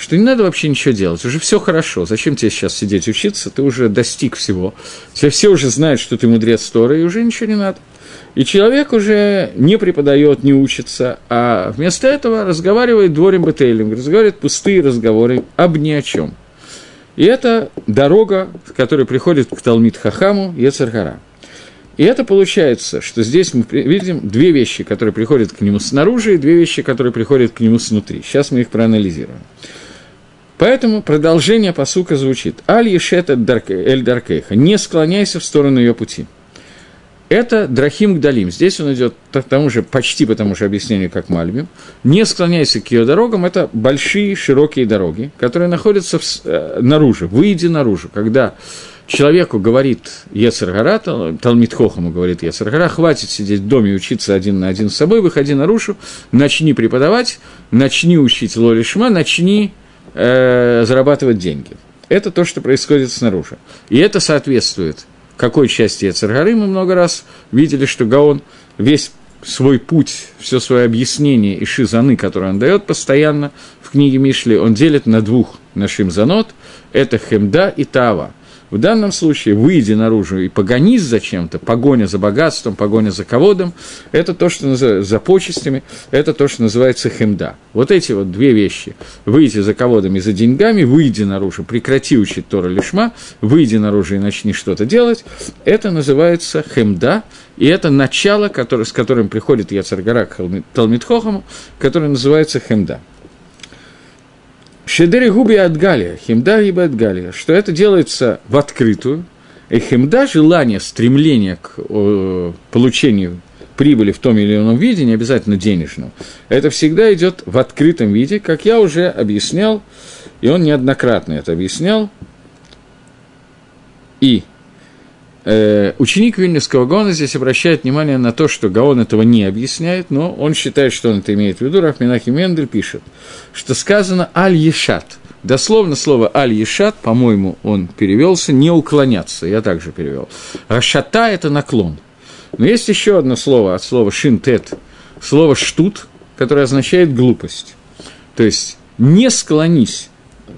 что не надо вообще ничего делать, уже все хорошо, зачем тебе сейчас сидеть учиться, ты уже достиг всего, все, все уже знают, что ты мудрец Торы, и уже ничего не надо. И человек уже не преподает, не учится, а вместо этого разговаривает дворем бетейлем, разговаривает пустые разговоры об ни о чем. И это дорога, которая приходит к Талмит Хахаму Ецархара. И это получается, что здесь мы видим две вещи, которые приходят к нему снаружи, и две вещи, которые приходят к нему снутри. Сейчас мы их проанализируем. Поэтому продолжение посука звучит «Аль ешет эль даркейха» – «Не склоняйся в сторону ее пути». Это Драхим Гдалим. Здесь он идет к тому же, почти по тому же объяснению, как Мальбим. Не склоняйся к ее дорогам. Это большие, широкие дороги, которые находятся в, э, наружу. Выйди наружу. Когда человеку говорит Ецаргара, Талмит Хохаму говорит Ецаргара, хватит сидеть в доме и учиться один на один с собой, выходи наружу, начни преподавать, начни учить Лолишма, начни э, зарабатывать деньги. Это то, что происходит снаружи. И это соответствует какой части Ецаргары. Мы много раз видели, что Гаон весь свой путь, все свое объяснение и шизаны, которые он дает постоянно в книге Мишли, он делит на двух нашим занот. Это Хемда и Тава – в данном случае выйди наружу и погонись за чем-то, погоня за богатством, погоня за ководом, это то, что называется, за почестями, это то, что называется хемда. Вот эти вот две вещи, выйти за ководом и за деньгами, выйди наружу, прекрати учить Тора Лишма, выйди наружу и начни что-то делать, это называется хемда, и это начало, которое, с которым приходит Яцаргара к Талмитхохаму, которое называется хемда. Шедери губи от Галия, химда гиба от Галия, что это делается в открытую, и химда – желание, стремление к э, получению прибыли в том или ином виде, не обязательно денежном, это всегда идет в открытом виде, как я уже объяснял, и он неоднократно это объяснял. И э, ученик Вильнюсского Гона здесь обращает внимание на то, что Гаон этого не объясняет, но он считает, что он это имеет в виду. Рафминахи Мендель пишет, что сказано «аль-ешат». Дословно слово «аль-ешат», по-моему, он перевелся «не уклоняться», я также перевел. «Рашата» – это наклон. Но есть еще одно слово от слова «шинтет», слово «штут», которое означает «глупость». То есть «не склонись»,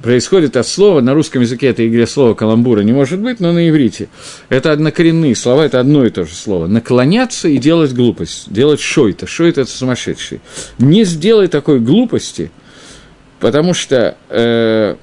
происходит от слова, на русском языке это игре слова каламбура не может быть, но на иврите. Это однокоренные слова, это одно и то же слово. Наклоняться и делать глупость, делать шойта. Шойта – это сумасшедший. Не сделай такой глупости, потому что э,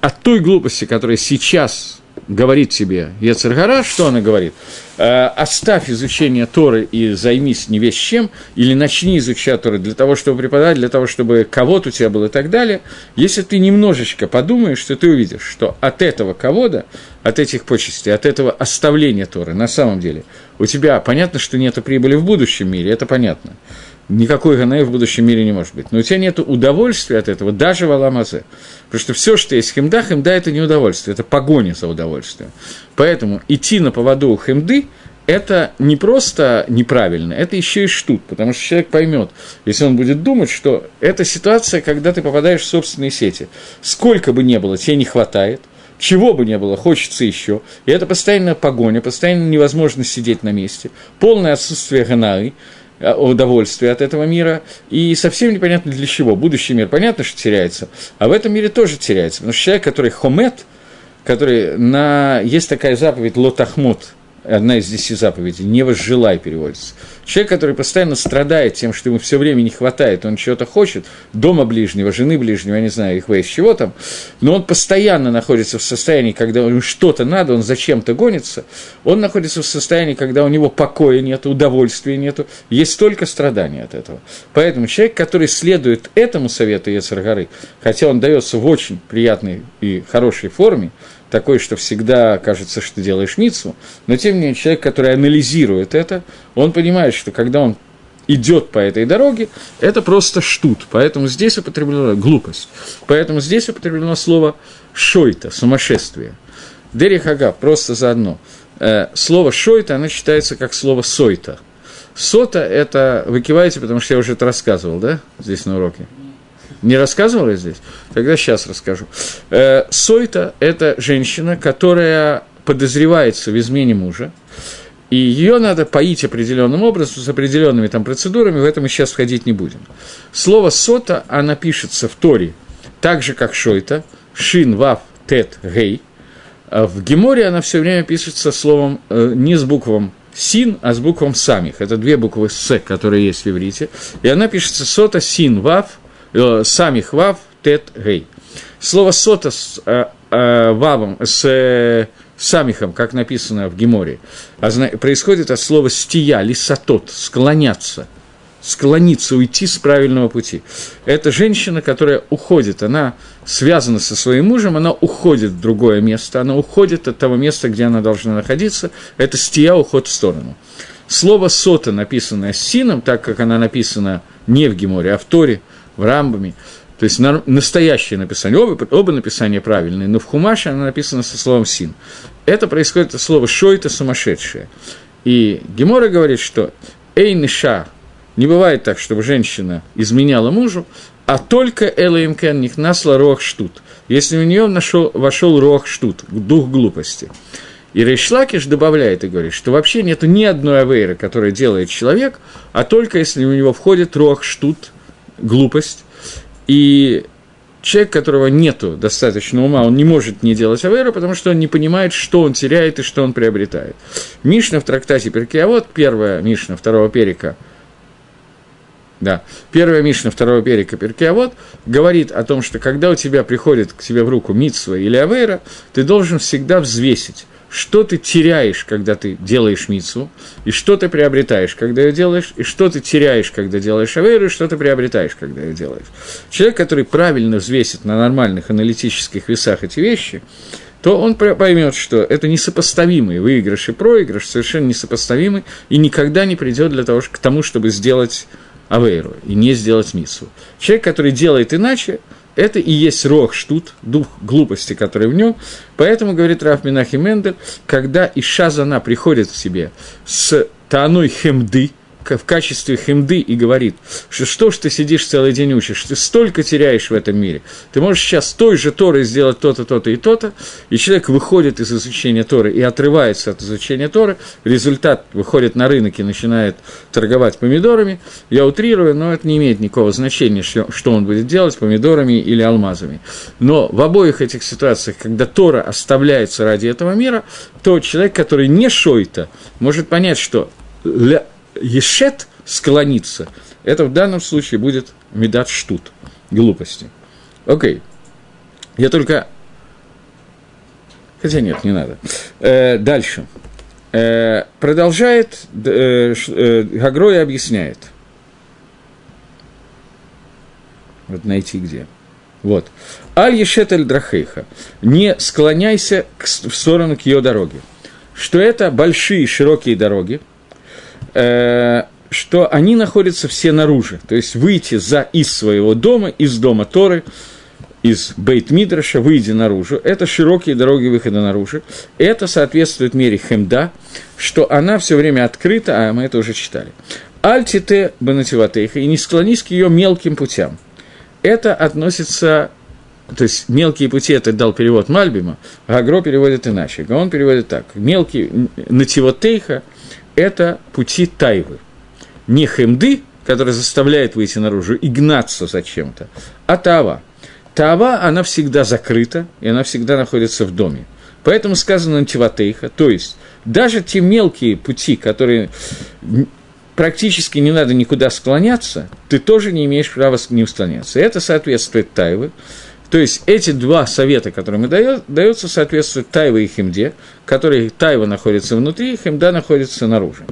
от той глупости, которая сейчас говорит тебе Ецергара, что она говорит? Э, оставь изучение Торы и займись не весь чем, или начни изучать Торы для того, чтобы преподать, для того, чтобы кого-то у тебя было и так далее. Если ты немножечко подумаешь, что ты увидишь, что от этого кого-то, от этих почестей, от этого оставления Торы, на самом деле, у тебя понятно, что нет прибыли в будущем мире, это понятно никакой Ганея в будущем мире не может быть. Но у тебя нет удовольствия от этого, даже в Аламазе. Потому что все, что есть химда, химда – это не удовольствие, это погоня за удовольствием. Поэтому идти на поводу у химды – это не просто неправильно, это еще и штут, потому что человек поймет, если он будет думать, что это ситуация, когда ты попадаешь в собственные сети. Сколько бы ни было, тебе не хватает, чего бы ни было, хочется еще. И это постоянная погоня, постоянно невозможность сидеть на месте, полное отсутствие Э, удовольствие от этого мира, и совсем непонятно для чего. Будущий мир, понятно, что теряется, а в этом мире тоже теряется, потому что человек, который хомет, который на... Есть такая заповедь лотахмот – одна из десяти заповедей, не возжелай переводится. Человек, который постоянно страдает тем, что ему все время не хватает, он чего-то хочет, дома ближнего, жены ближнего, я не знаю, их из чего там, но он постоянно находится в состоянии, когда ему что-то надо, он зачем-то гонится, он находится в состоянии, когда у него покоя нет, удовольствия нет, есть только страдания от этого. Поэтому человек, который следует этому совету Ецаргары, хотя он дается в очень приятной и хорошей форме, такой, что всегда кажется, что делаешь мицу, но тем не менее человек, который анализирует это, он понимает, что когда он идет по этой дороге, это просто штут. Поэтому здесь употреблено глупость. Поэтому здесь употреблено слово шойта, сумасшествие. Дери Хага, просто заодно. Э, слово шойта, оно читается как слово сойта. Сота – это, вы киваете, потому что я уже это рассказывал, да, здесь на уроке? Не рассказывал я здесь? Тогда сейчас расскажу. Э, Сойта – это женщина, которая подозревается в измене мужа, и ее надо поить определенным образом, с определенными там процедурами, в это мы сейчас входить не будем. Слово «сота», она пишется в Торе так же, как «шойта», «шин», «вав», «тет», «гей». А в Геморе она все время пишется словом э, не с буквом син, а с буквом самих. Это две буквы с, которые есть в иврите. И она пишется сота син вав, самих вав, тет, гей. Слово сота с э, э, вавом, с э, самихом, как написано в Геморе, происходит от слова стия, лисатот, склоняться, склониться, уйти с правильного пути. Это женщина, которая уходит, она связана со своим мужем, она уходит в другое место, она уходит от того места, где она должна находиться, это стия, уход в сторону. Слово «сота», написанное сином, так как она написана не в Геморе, а в Торе – в Рамбаме. То есть настоящее написание, оба, оба написания правильные, но в Хумаше оно написано со словом «син». Это происходит от слова «шо» – это сумасшедшее. И Гемора говорит, что «эйниша» не бывает так, чтобы женщина изменяла мужу, а только Элаимкен них насла рох штут. Если у нее нашел, вошел рох штут, дух глупости. И Рейшлакиш добавляет и говорит, что вообще нет ни одной авейры, которая делает человек, а только если у него входит рох штут, глупость, и человек, которого нету достаточно ума, он не может не делать аверу, потому что он не понимает, что он теряет и что он приобретает. Мишна в трактате Перкиавод, первая Мишна второго перика, да, первая Мишна второго перика Перкиавод говорит о том, что когда у тебя приходит к тебе в руку Митсва или Авера, ты должен всегда взвесить, что ты теряешь, когда ты делаешь мицу, и что ты приобретаешь, когда ее делаешь, и что ты теряешь, когда делаешь аверу, и что ты приобретаешь, когда ее делаешь. Человек, который правильно взвесит на нормальных аналитических весах эти вещи, то он поймет, что это несопоставимый выигрыш и проигрыш, совершенно несопоставимый, и никогда не придет для того, к тому, чтобы сделать авейру и не сделать миссу. Человек, который делает иначе, это и есть рог штут, дух глупости, который в нем. Поэтому, говорит Раф Минахи Мендель, когда Иша Зана приходит к себе с таной хемды, в качестве химды и говорит, что что ж ты сидишь целый день учишь, ты столько теряешь в этом мире. Ты можешь сейчас той же Торой сделать то-то, то-то и то-то, и человек выходит из изучения Торы и отрывается от изучения Торы, результат выходит на рынок и начинает торговать помидорами. Я утрирую, но это не имеет никакого значения, что он будет делать, помидорами или алмазами. Но в обоих этих ситуациях, когда Тора оставляется ради этого мира, то человек, который не шойта, может понять, что ешет склониться, это в данном случае будет медат штут, глупости. Окей. Я только... Хотя нет, не надо. Э, дальше. Э, продолжает, э, э, Гагрой объясняет. Вот найти где. Вот. Аль ешет эль драхейха. Не склоняйся к, в сторону к ее дороге. Что это большие широкие дороги, э, что они находятся все наружу, то есть выйти за из своего дома, из дома Торы, из Бейт Мидраша, выйти наружу. Это широкие дороги выхода наружу. Это соответствует мере Хемда, что она все время открыта, а мы это уже читали. Альтите Банативатейха, и не склонись к ее мелким путям. Это относится то есть мелкие пути это дал перевод Мальбима, а Агро переводит иначе. Он переводит так. Мелкий нативотейха – это пути тайвы. Не хемды, который заставляет выйти наружу и гнаться за чем-то, а тава. Тава, она всегда закрыта, и она всегда находится в доме. Поэтому сказано антиватейха, то есть даже те мелкие пути, которые практически не надо никуда склоняться, ты тоже не имеешь права к ним склоняться. И это соответствует Тайвы. То есть эти два совета, которые мы даются, соответствуют Тайве и Химде, которые Тайва находится внутри, Химда находится наружу.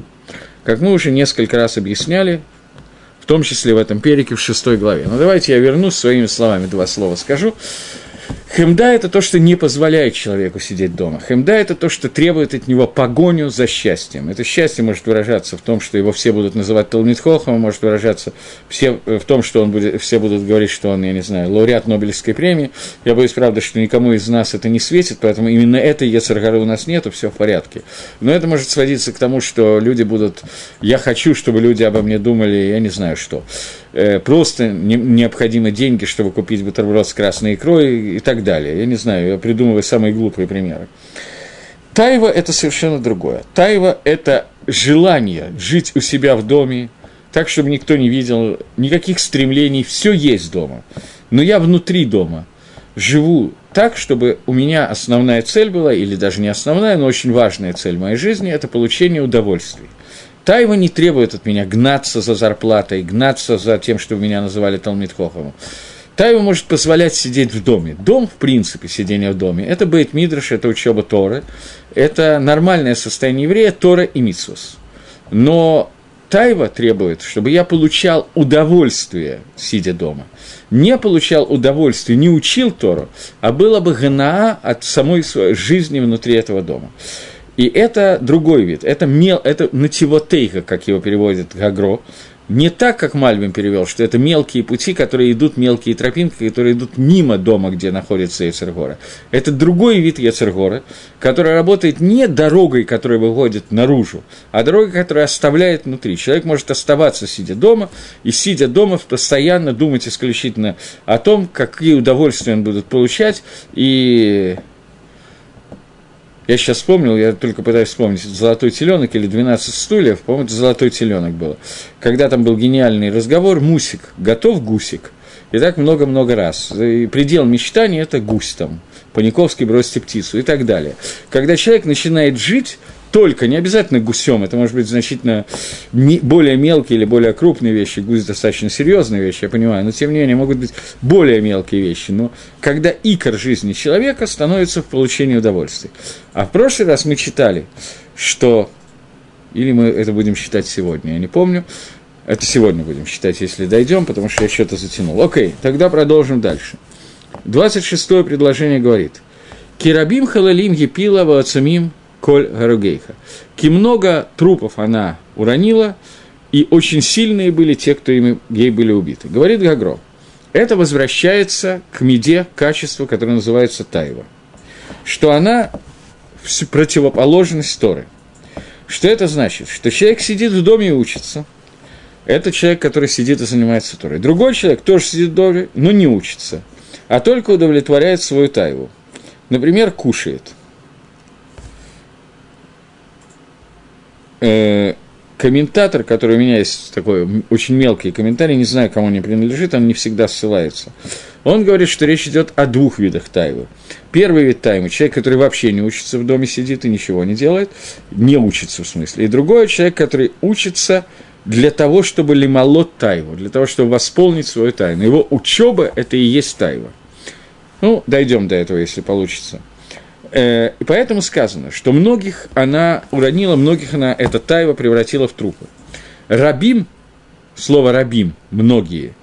Как мы уже несколько раз объясняли, в том числе в этом перике в шестой главе. Но давайте я вернусь своими словами, два слова скажу. Хемда – это то, что не позволяет человеку сидеть дома. Хемда – это то, что требует от него погоню за счастьем. Это счастье может выражаться в том, что его все будут называть Талмитхохом, может выражаться все, в том, что он будет, все будут говорить, что он, я не знаю, лауреат Нобелевской премии. Я боюсь, правда, что никому из нас это не светит, поэтому именно этой Ецаргары у нас нету, все в порядке. Но это может сводиться к тому, что люди будут... Я хочу, чтобы люди обо мне думали, я не знаю что. Э, просто необходимы деньги, чтобы купить бутерброд с красной икрой и так далее. Я не знаю, я придумываю самые глупые примеры. Тайва – это совершенно другое. Тайва – это желание жить у себя в доме, так, чтобы никто не видел, никаких стремлений, все есть дома. Но я внутри дома живу так, чтобы у меня основная цель была, или даже не основная, но очень важная цель моей жизни – это получение удовольствий. Тайва не требует от меня гнаться за зарплатой, гнаться за тем, что меня называли Талмит Хоховым. Тайва может позволять сидеть в доме. Дом, в принципе, сидение в доме, это Бейт Мидраш, это учеба Торы, это нормальное состояние еврея, Тора и Митсус. Но Тайва требует, чтобы я получал удовольствие, сидя дома. Не получал удовольствие, не учил Тору, а было бы гнаа от самой своей жизни внутри этого дома. И это другой вид, это, мел, это нативотейка, как его переводит Гагро, не так, как Мальбим перевел, что это мелкие пути, которые идут, мелкие тропинки, которые идут мимо дома, где находится Ецергора. Это другой вид Ецергора, который работает не дорогой, которая выходит наружу, а дорогой, которая оставляет внутри. Человек может оставаться, сидя дома, и, сидя дома, постоянно думать исключительно о том, какие удовольствия он будет получать, и я сейчас вспомнил, я только пытаюсь вспомнить, «Золотой теленок» или «12 стульев», по-моему, это «Золотой теленок» было. Когда там был гениальный разговор, Мусик, готов гусик. И так много-много раз. И предел мечтаний – это гусь там. Паниковский бросьте птицу и так далее. Когда человек начинает жить, только, не обязательно гусем, это может быть значительно более мелкие или более крупные вещи, гусь достаточно серьезные вещи, я понимаю, но тем не менее могут быть более мелкие вещи, но когда икор жизни человека становится в получении удовольствия. А в прошлый раз мы читали, что, или мы это будем считать сегодня, я не помню, это сегодня будем считать, если дойдем, потому что я что-то затянул. Окей, тогда продолжим дальше. 26 предложение говорит. Кирабим халалим епила вацумим коль гаругейха. Ки много трупов она уронила, и очень сильные были те, кто им, ей были убиты. Говорит Гагро. Это возвращается к меде качества, которое называется тайва. Что она противоположность Торы. Что это значит? Что человек сидит в доме и учится – это человек, который сидит и занимается Торой. Другой человек тоже сидит в доме, но не учится, а только удовлетворяет свою тайву. Например, кушает. Э, комментатор, который у меня есть такой очень мелкий комментарий, не знаю, кому он принадлежит, он не всегда ссылается. Он говорит, что речь идет о двух видах тайвы. Первый вид таймы – человек, который вообще не учится в доме, сидит и ничего не делает, не учится в смысле. И другой человек, который учится для того, чтобы лималот тайву, для того, чтобы восполнить свою тайну. Его учеба – это и есть тайва. Ну, дойдем до этого, если получится. Э, и поэтому сказано, что многих она уронила, многих она, эта тайва превратила в трупы. Рабим, слово рабим, многие,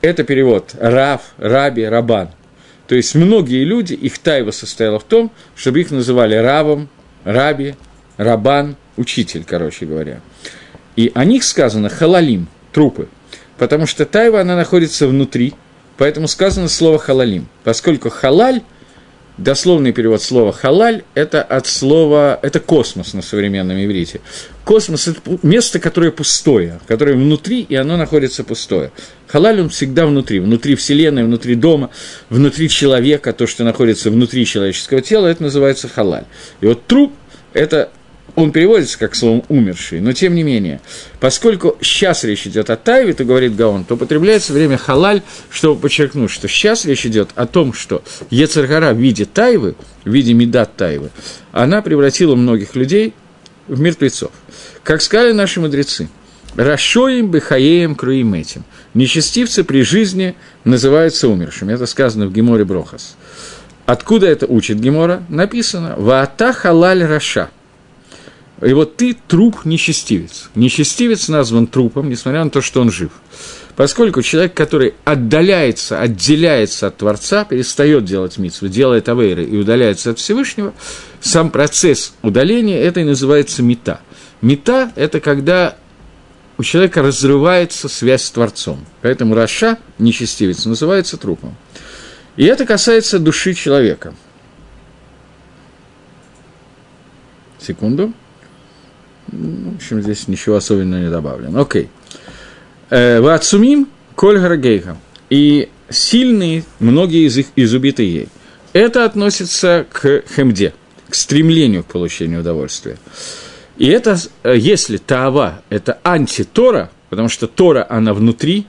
это перевод рав, раби, рабан. То есть многие люди, их тайва состояла в том, чтобы их называли равом, раби, рабан, учитель, короче говоря. И о них сказано халалим, трупы, потому что тайва, она находится внутри, поэтому сказано слово халалим, поскольку халаль, дословный перевод слова халаль, это от слова, это космос на современном иврите. Космос – это место, которое пустое, которое внутри, и оно находится пустое. Халаль, он всегда внутри, внутри Вселенной, внутри дома, внутри человека, то, что находится внутри человеческого тела, это называется халаль. И вот труп – это он переводится как словом «умерший», но тем не менее, поскольку сейчас речь идет о тайве, то говорит Гаон, то употребляется время халаль, чтобы подчеркнуть, что сейчас речь идет о том, что Ецаргара в виде тайвы, в виде медат тайвы, она превратила многих людей в мертвецов. Как сказали наши мудрецы, «Рашоим бехаеем круим этим». Нечестивцы при жизни называются умершими. Это сказано в Геморе Брохас. Откуда это учит Гемора? Написано «Ваата халаль раша». И вот ты труп нечестивец. Нечестивец назван трупом, несмотря на то, что он жив. Поскольку человек, который отдаляется, отделяется от Творца, перестает делать митцву, делает авейры и удаляется от Всевышнего, сам процесс удаления, это и называется мета. Мета – это когда у человека разрывается связь с Творцом. Поэтому Раша, нечестивец, называется трупом. И это касается души человека. Секунду. В общем, здесь ничего особенного не добавлено. Окей. Э, Вацумим коль гарагейха. И сильные, многие из их изубиты ей. Это относится к хемде, к стремлению к получению удовольствия. И это, э, если Таава – это антитора, потому что Тора, она внутри,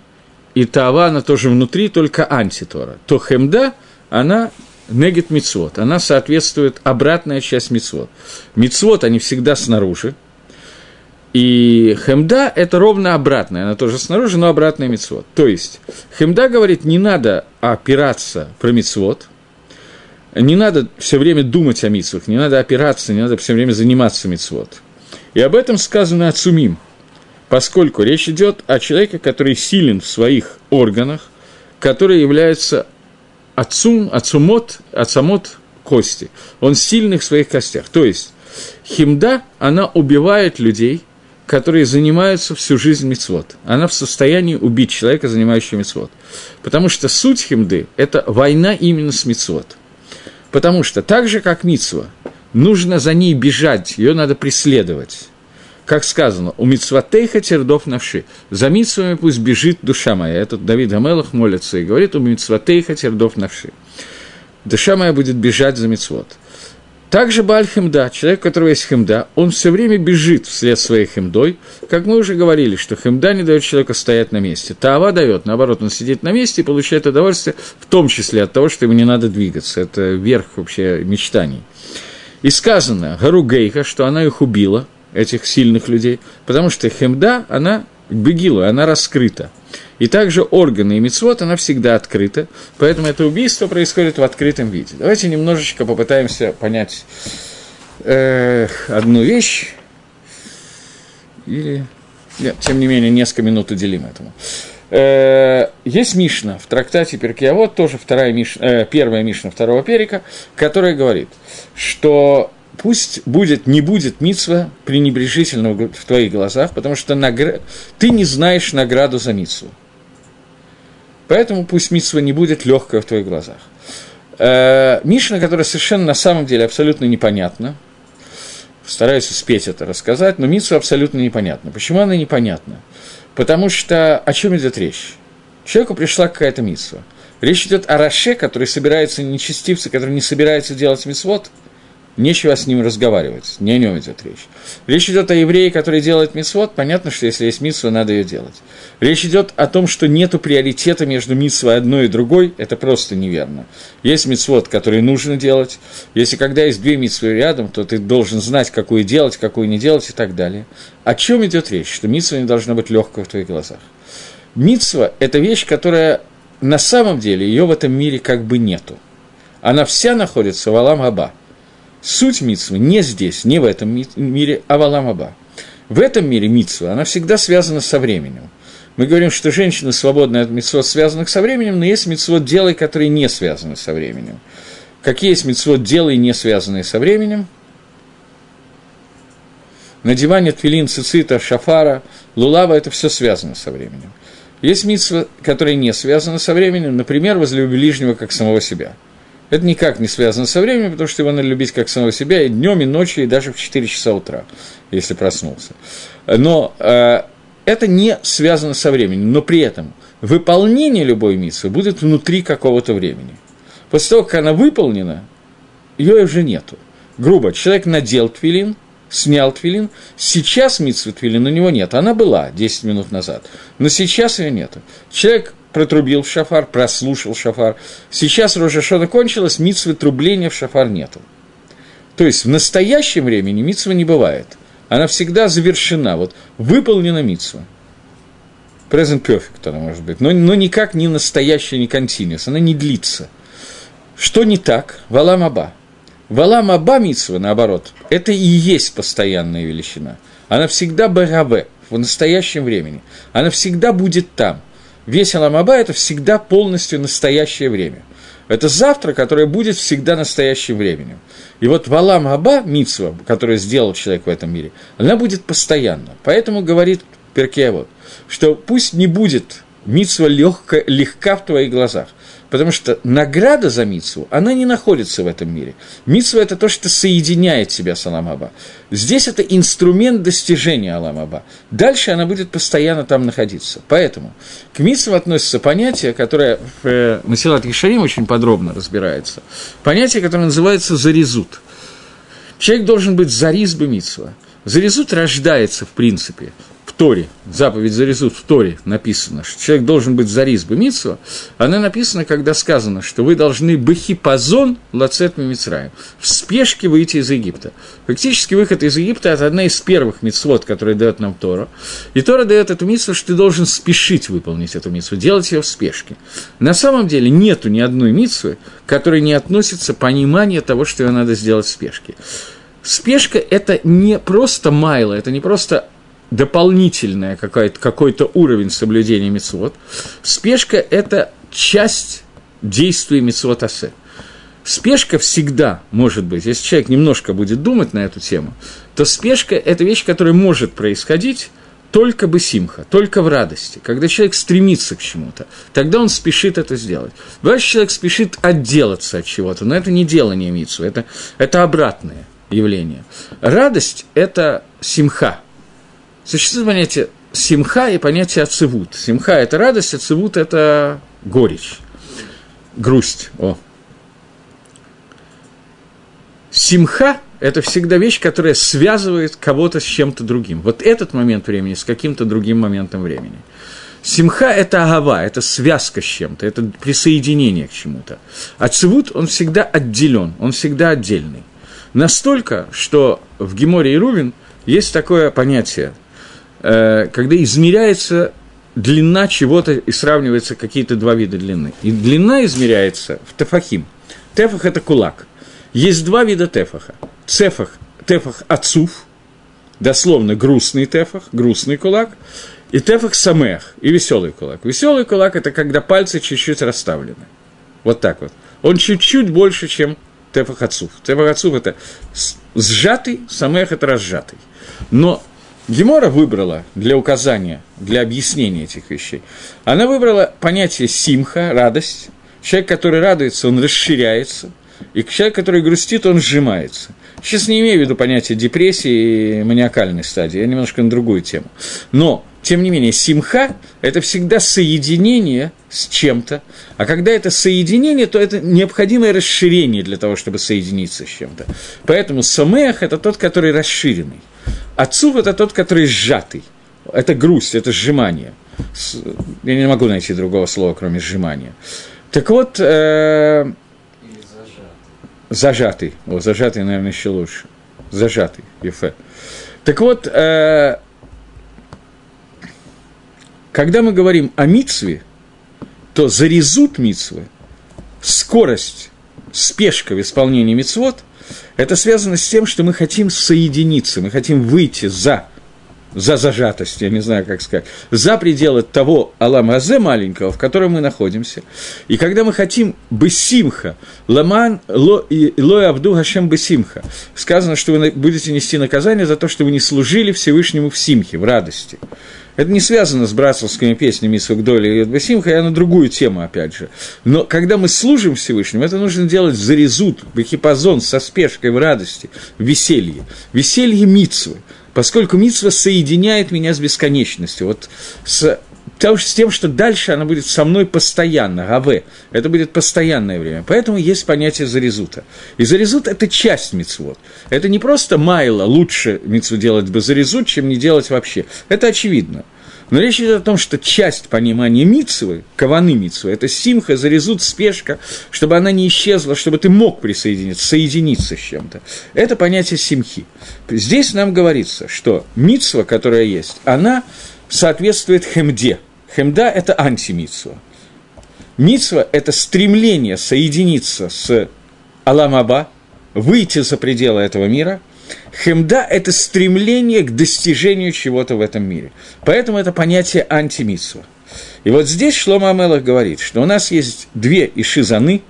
и Таава, она тоже внутри, только антитора, то Хемда, она негет мицвод, она соответствует обратная часть мицвод. Мицвод, они всегда снаружи, и хемда – это ровно обратное, она тоже снаружи, но обратное мицвод. То есть, хемда говорит, не надо опираться про мицвод, не надо все время думать о мицвах, не надо опираться, не надо все время заниматься мицвод. И об этом сказано Ацумим, поскольку речь идет о человеке, который силен в своих органах, который является отцум, отцумот, отцамот кости. Он сильный в своих костях. То есть, химда, она убивает людей – которые занимаются всю жизнь мицвод. Она в состоянии убить человека, занимающего мицвод. Потому что суть химды – это война именно с мицвод. Потому что так же, как мицва, нужно за ней бежать, ее надо преследовать. Как сказано, у мицватейха тердов навши. За мицвами пусть бежит душа моя. Этот Давид Гамелах молится и говорит, у мицватейха тердов навши. Душа моя будет бежать за мицвод. Также Баль Хемда, человек, у которого есть Хемда, он все время бежит вслед своей Хемдой. Как мы уже говорили, что Хемда не дает человеку стоять на месте. Таава дает, наоборот, он сидит на месте и получает удовольствие, в том числе от того, что ему не надо двигаться. Это верх вообще мечтаний. И сказано Гару Гейха, что она их убила, этих сильных людей, потому что хемда, она бегила, она раскрыта. И также органы и мицвод, она всегда открыта, поэтому это убийство происходит в открытом виде. Давайте немножечко попытаемся понять э, одну вещь, или, нет, тем не менее, несколько минут уделим этому. Э, есть Мишна в трактате Перкиавод, тоже вторая Мишна, э, первая Мишна второго перика, которая говорит, что пусть будет, не будет митсва пренебрежительного в твоих глазах, потому что нагр... ты не знаешь награду за митсву. Поэтому пусть митсва не будет легкая в твоих глазах. Э, Мишна, которая совершенно на самом деле абсолютно непонятна, стараюсь успеть это рассказать, но митсва абсолютно непонятна. Почему она непонятна? Потому что о чем идет речь? Человеку пришла какая-то митсва. Речь идет о Раше, который собирается, нечестивцы, который не собирается делать митсвот – нечего с ним разговаривать, не о нем идет речь. Речь идет о еврее, который делает митцвот, понятно, что если есть митцва, надо ее делать. Речь идет о том, что нет приоритета между митцвой одной и другой, это просто неверно. Есть митцвот, который нужно делать, если когда есть две митцвы рядом, то ты должен знать, какую делать, какую не делать и так далее. О чем идет речь? Что митцва не должна быть легкой в твоих глазах. Митцва – это вещь, которая на самом деле ее в этом мире как бы нету. Она вся находится в Алам Аба – Суть митсвы не здесь, не в этом мире, а в Аламаба. В этом мире митсва, она всегда связана со временем. Мы говорим, что женщины свободны от митцвот, связанных со временем, но есть митцвот делай, которые не связаны со временем. Какие есть митцвот делай, не связанные со временем? Надевание твилин, цицита, шафара, лулава – это все связано со временем. Есть митцвы, которые не связаны со временем, например, возлюби ближнего как самого себя – это никак не связано со временем, потому что его надо любить как самого себя и днем, и ночью, и даже в 4 часа утра, если проснулся. Но э, это не связано со временем, но при этом выполнение любой миссии будет внутри какого-то времени. После того, как она выполнена, ее уже нету. Грубо, человек надел твилин, снял твилин, сейчас митсвы твилин у него нет, она была 10 минут назад, но сейчас ее нету. Человек протрубил в шафар, прослушал шафар. Сейчас Рожашона кончилась, митсвы трубления в шафар нету. То есть в настоящем времени митсва не бывает. Она всегда завершена, вот выполнена митсва. Present perfect она может быть, но, но никак не настоящая, не continuous, она не длится. Что не так? Валам Аба. Валам Аба митсва, наоборот, это и есть постоянная величина. Она всегда БГВ, в настоящем времени. Она всегда будет там – Весь Аламаба – это всегда полностью настоящее время. Это завтра, которое будет всегда настоящим временем. И вот Валам Аба, митсва, которую сделал человек в этом мире, она будет постоянно. Поэтому говорит Перкеевод, что пусть не будет митсва легко, легка в твоих глазах – Потому что награда за Мицву, она не находится в этом мире. Мицва – это то, что соединяет себя с Аламаба. Здесь это инструмент достижения Аламаба. Дальше она будет постоянно там находиться. Поэтому к Мицву относится понятие, которое в э, Масилат Ишарим очень подробно разбирается. Понятие, которое называется «зарезут». Человек должен быть зарис бы Мицва. Зарезут рождается, в принципе, Торе, заповедь Заризут в Торе написано, что человек должен быть Зариз Бемитсу, она написана, когда сказано, что вы должны бахипазон лацет мимицраем, в спешке выйти из Египта. Фактически выход из Египта – это одна из первых мицвод, которые дает нам Тора. И Тора дает эту митсву, что ты должен спешить выполнить эту митсву, делать ее в спешке. На самом деле нету ни одной митсвы, которой не относится понимание того, что ее надо сделать в спешке. Спешка – это не просто майла, это не просто дополнительная какой-то, какой-то уровень соблюдения мецвод. Спешка – это часть действия мецвод асе. Спешка всегда может быть, если человек немножко будет думать на эту тему, то спешка – это вещь, которая может происходить только бы симха, только в радости, когда человек стремится к чему-то, тогда он спешит это сделать. Бывает, человек спешит отделаться от чего-то, но это не делание мицу, это, это обратное явление. Радость – это симха, Существует понятие симха и понятие ацивут. Симха – это радость, ацивут – это горечь, грусть. О. Симха – это всегда вещь, которая связывает кого-то с чем-то другим. Вот этот момент времени с каким-то другим моментом времени. Симха – это агава, это связка с чем-то, это присоединение к чему-то. А цивут, он всегда отделен, он всегда отдельный. Настолько, что в Геморе и Рувин есть такое понятие, когда измеряется длина чего-то и сравнивается какие-то два вида длины. И длина измеряется в тефахим. Тефах – это кулак. Есть два вида тефаха. Цефах, тефах отцув, дословно грустный тефах, грустный кулак, и тефах самех, и веселый кулак. Веселый кулак – это когда пальцы чуть-чуть расставлены. Вот так вот. Он чуть-чуть больше, чем тефах отцув. Тефах отцув – это сжатый, самех – это разжатый. Но Гемора выбрала для указания, для объяснения этих вещей, она выбрала понятие симха, радость. Человек, который радуется, он расширяется, и человек, который грустит, он сжимается. Сейчас не имею в виду понятие депрессии и маниакальной стадии, я немножко на другую тему. Но, тем не менее, симха – это всегда соединение с чем-то, а когда это соединение, то это необходимое расширение для того, чтобы соединиться с чем-то. Поэтому самех – это тот, который расширенный. Отцув – это тот, который сжатый. Это грусть, это сжимание. Я не могу найти другого слова, кроме сжимания. Так вот, э, зажатый. О, зажатый, наверное, еще лучше. Зажатый, ефе. Так вот, э, когда мы говорим о мицве, то зарезут мицвы, скорость, спешка в исполнении мицвод – это связано с тем, что мы хотим соединиться, мы хотим выйти за, за зажатость, я не знаю, как сказать, за пределы того Алам-Азе маленького, в котором мы находимся. И когда мы хотим бесимха, ламан ло, ло абду хашем бесимха, сказано, что вы будете нести наказание за то, что вы не служили Всевышнему в симхе, в радости. Это не связано с братскими песнями Исвагдоли и Басимха, я на другую тему, опять же. Но когда мы служим Всевышнему, это нужно делать зарезут, в со спешкой, в радости, в веселье. Веселье мицвы, поскольку мицва соединяет меня с бесконечностью. Вот с с тем, что дальше она будет со мной постоянно, ГВ, это будет постоянное время. Поэтому есть понятие зарезута. И зарезут – это часть мицвод. Это не просто майла, лучше мицву делать бы зарезут, чем не делать вообще. Это очевидно. Но речь идет о том, что часть понимания мицвы, каваны мицвы, это симха, зарезут, спешка, чтобы она не исчезла, чтобы ты мог присоединиться, соединиться с чем-то. Это понятие симхи. Здесь нам говорится, что мицва, которая есть, она соответствует хемде. Хемда – это антимитсва. Митсва – это стремление соединиться с Аламаба, выйти за пределы этого мира. Хемда – это стремление к достижению чего-то в этом мире. Поэтому это понятие антимитсва. И вот здесь Шлома Амелах говорит, что у нас есть две ишизаны,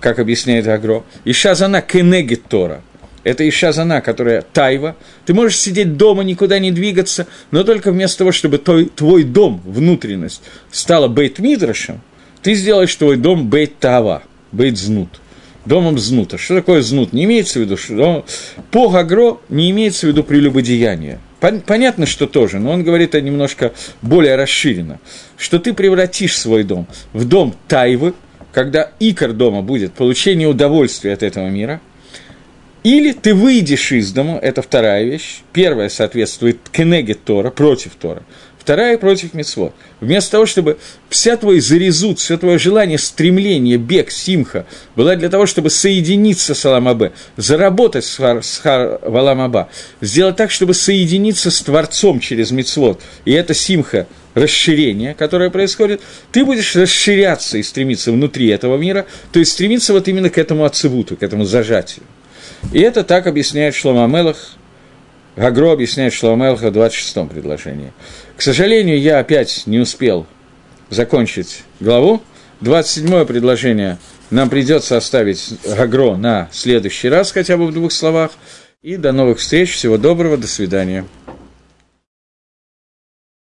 как объясняет Агро, ишазана кенегет Тора – это Ишазана, которая тайва. Ты можешь сидеть дома, никуда не двигаться, но только вместо того, чтобы твой, твой дом, внутренность, стала бейт мидрашем, ты сделаешь твой дом бейт тава, бейт знут. Домом знута. Что такое знут? Не имеется в виду, что по гагро не имеется в виду прелюбодеяние. Понятно, что тоже, но он говорит это немножко более расширенно, что ты превратишь свой дом в дом тайвы, когда икор дома будет получение удовольствия от этого мира – или ты выйдешь из дома, это вторая вещь. Первая соответствует кенеге Тора, против Тора. Вторая против Мецвод. Вместо того, чтобы вся твой зарезут, все твое желание, стремление, бег, симха была для того, чтобы соединиться с Аламабе, заработать с, хар, с хар, в Аламаба, сделать так, чтобы соединиться с Творцом через Мецвод, и это симха, расширение, которое происходит, ты будешь расширяться и стремиться внутри этого мира, то есть стремиться вот именно к этому отцевуту, к этому зажатию. И это так объясняет Шлома Мелах, Гагро объясняет Шлома Мелаха в 26-м предложении. К сожалению, я опять не успел закончить главу. 27-е предложение нам придется оставить Гагро на следующий раз, хотя бы в двух словах. И до новых встреч, всего доброго, до свидания.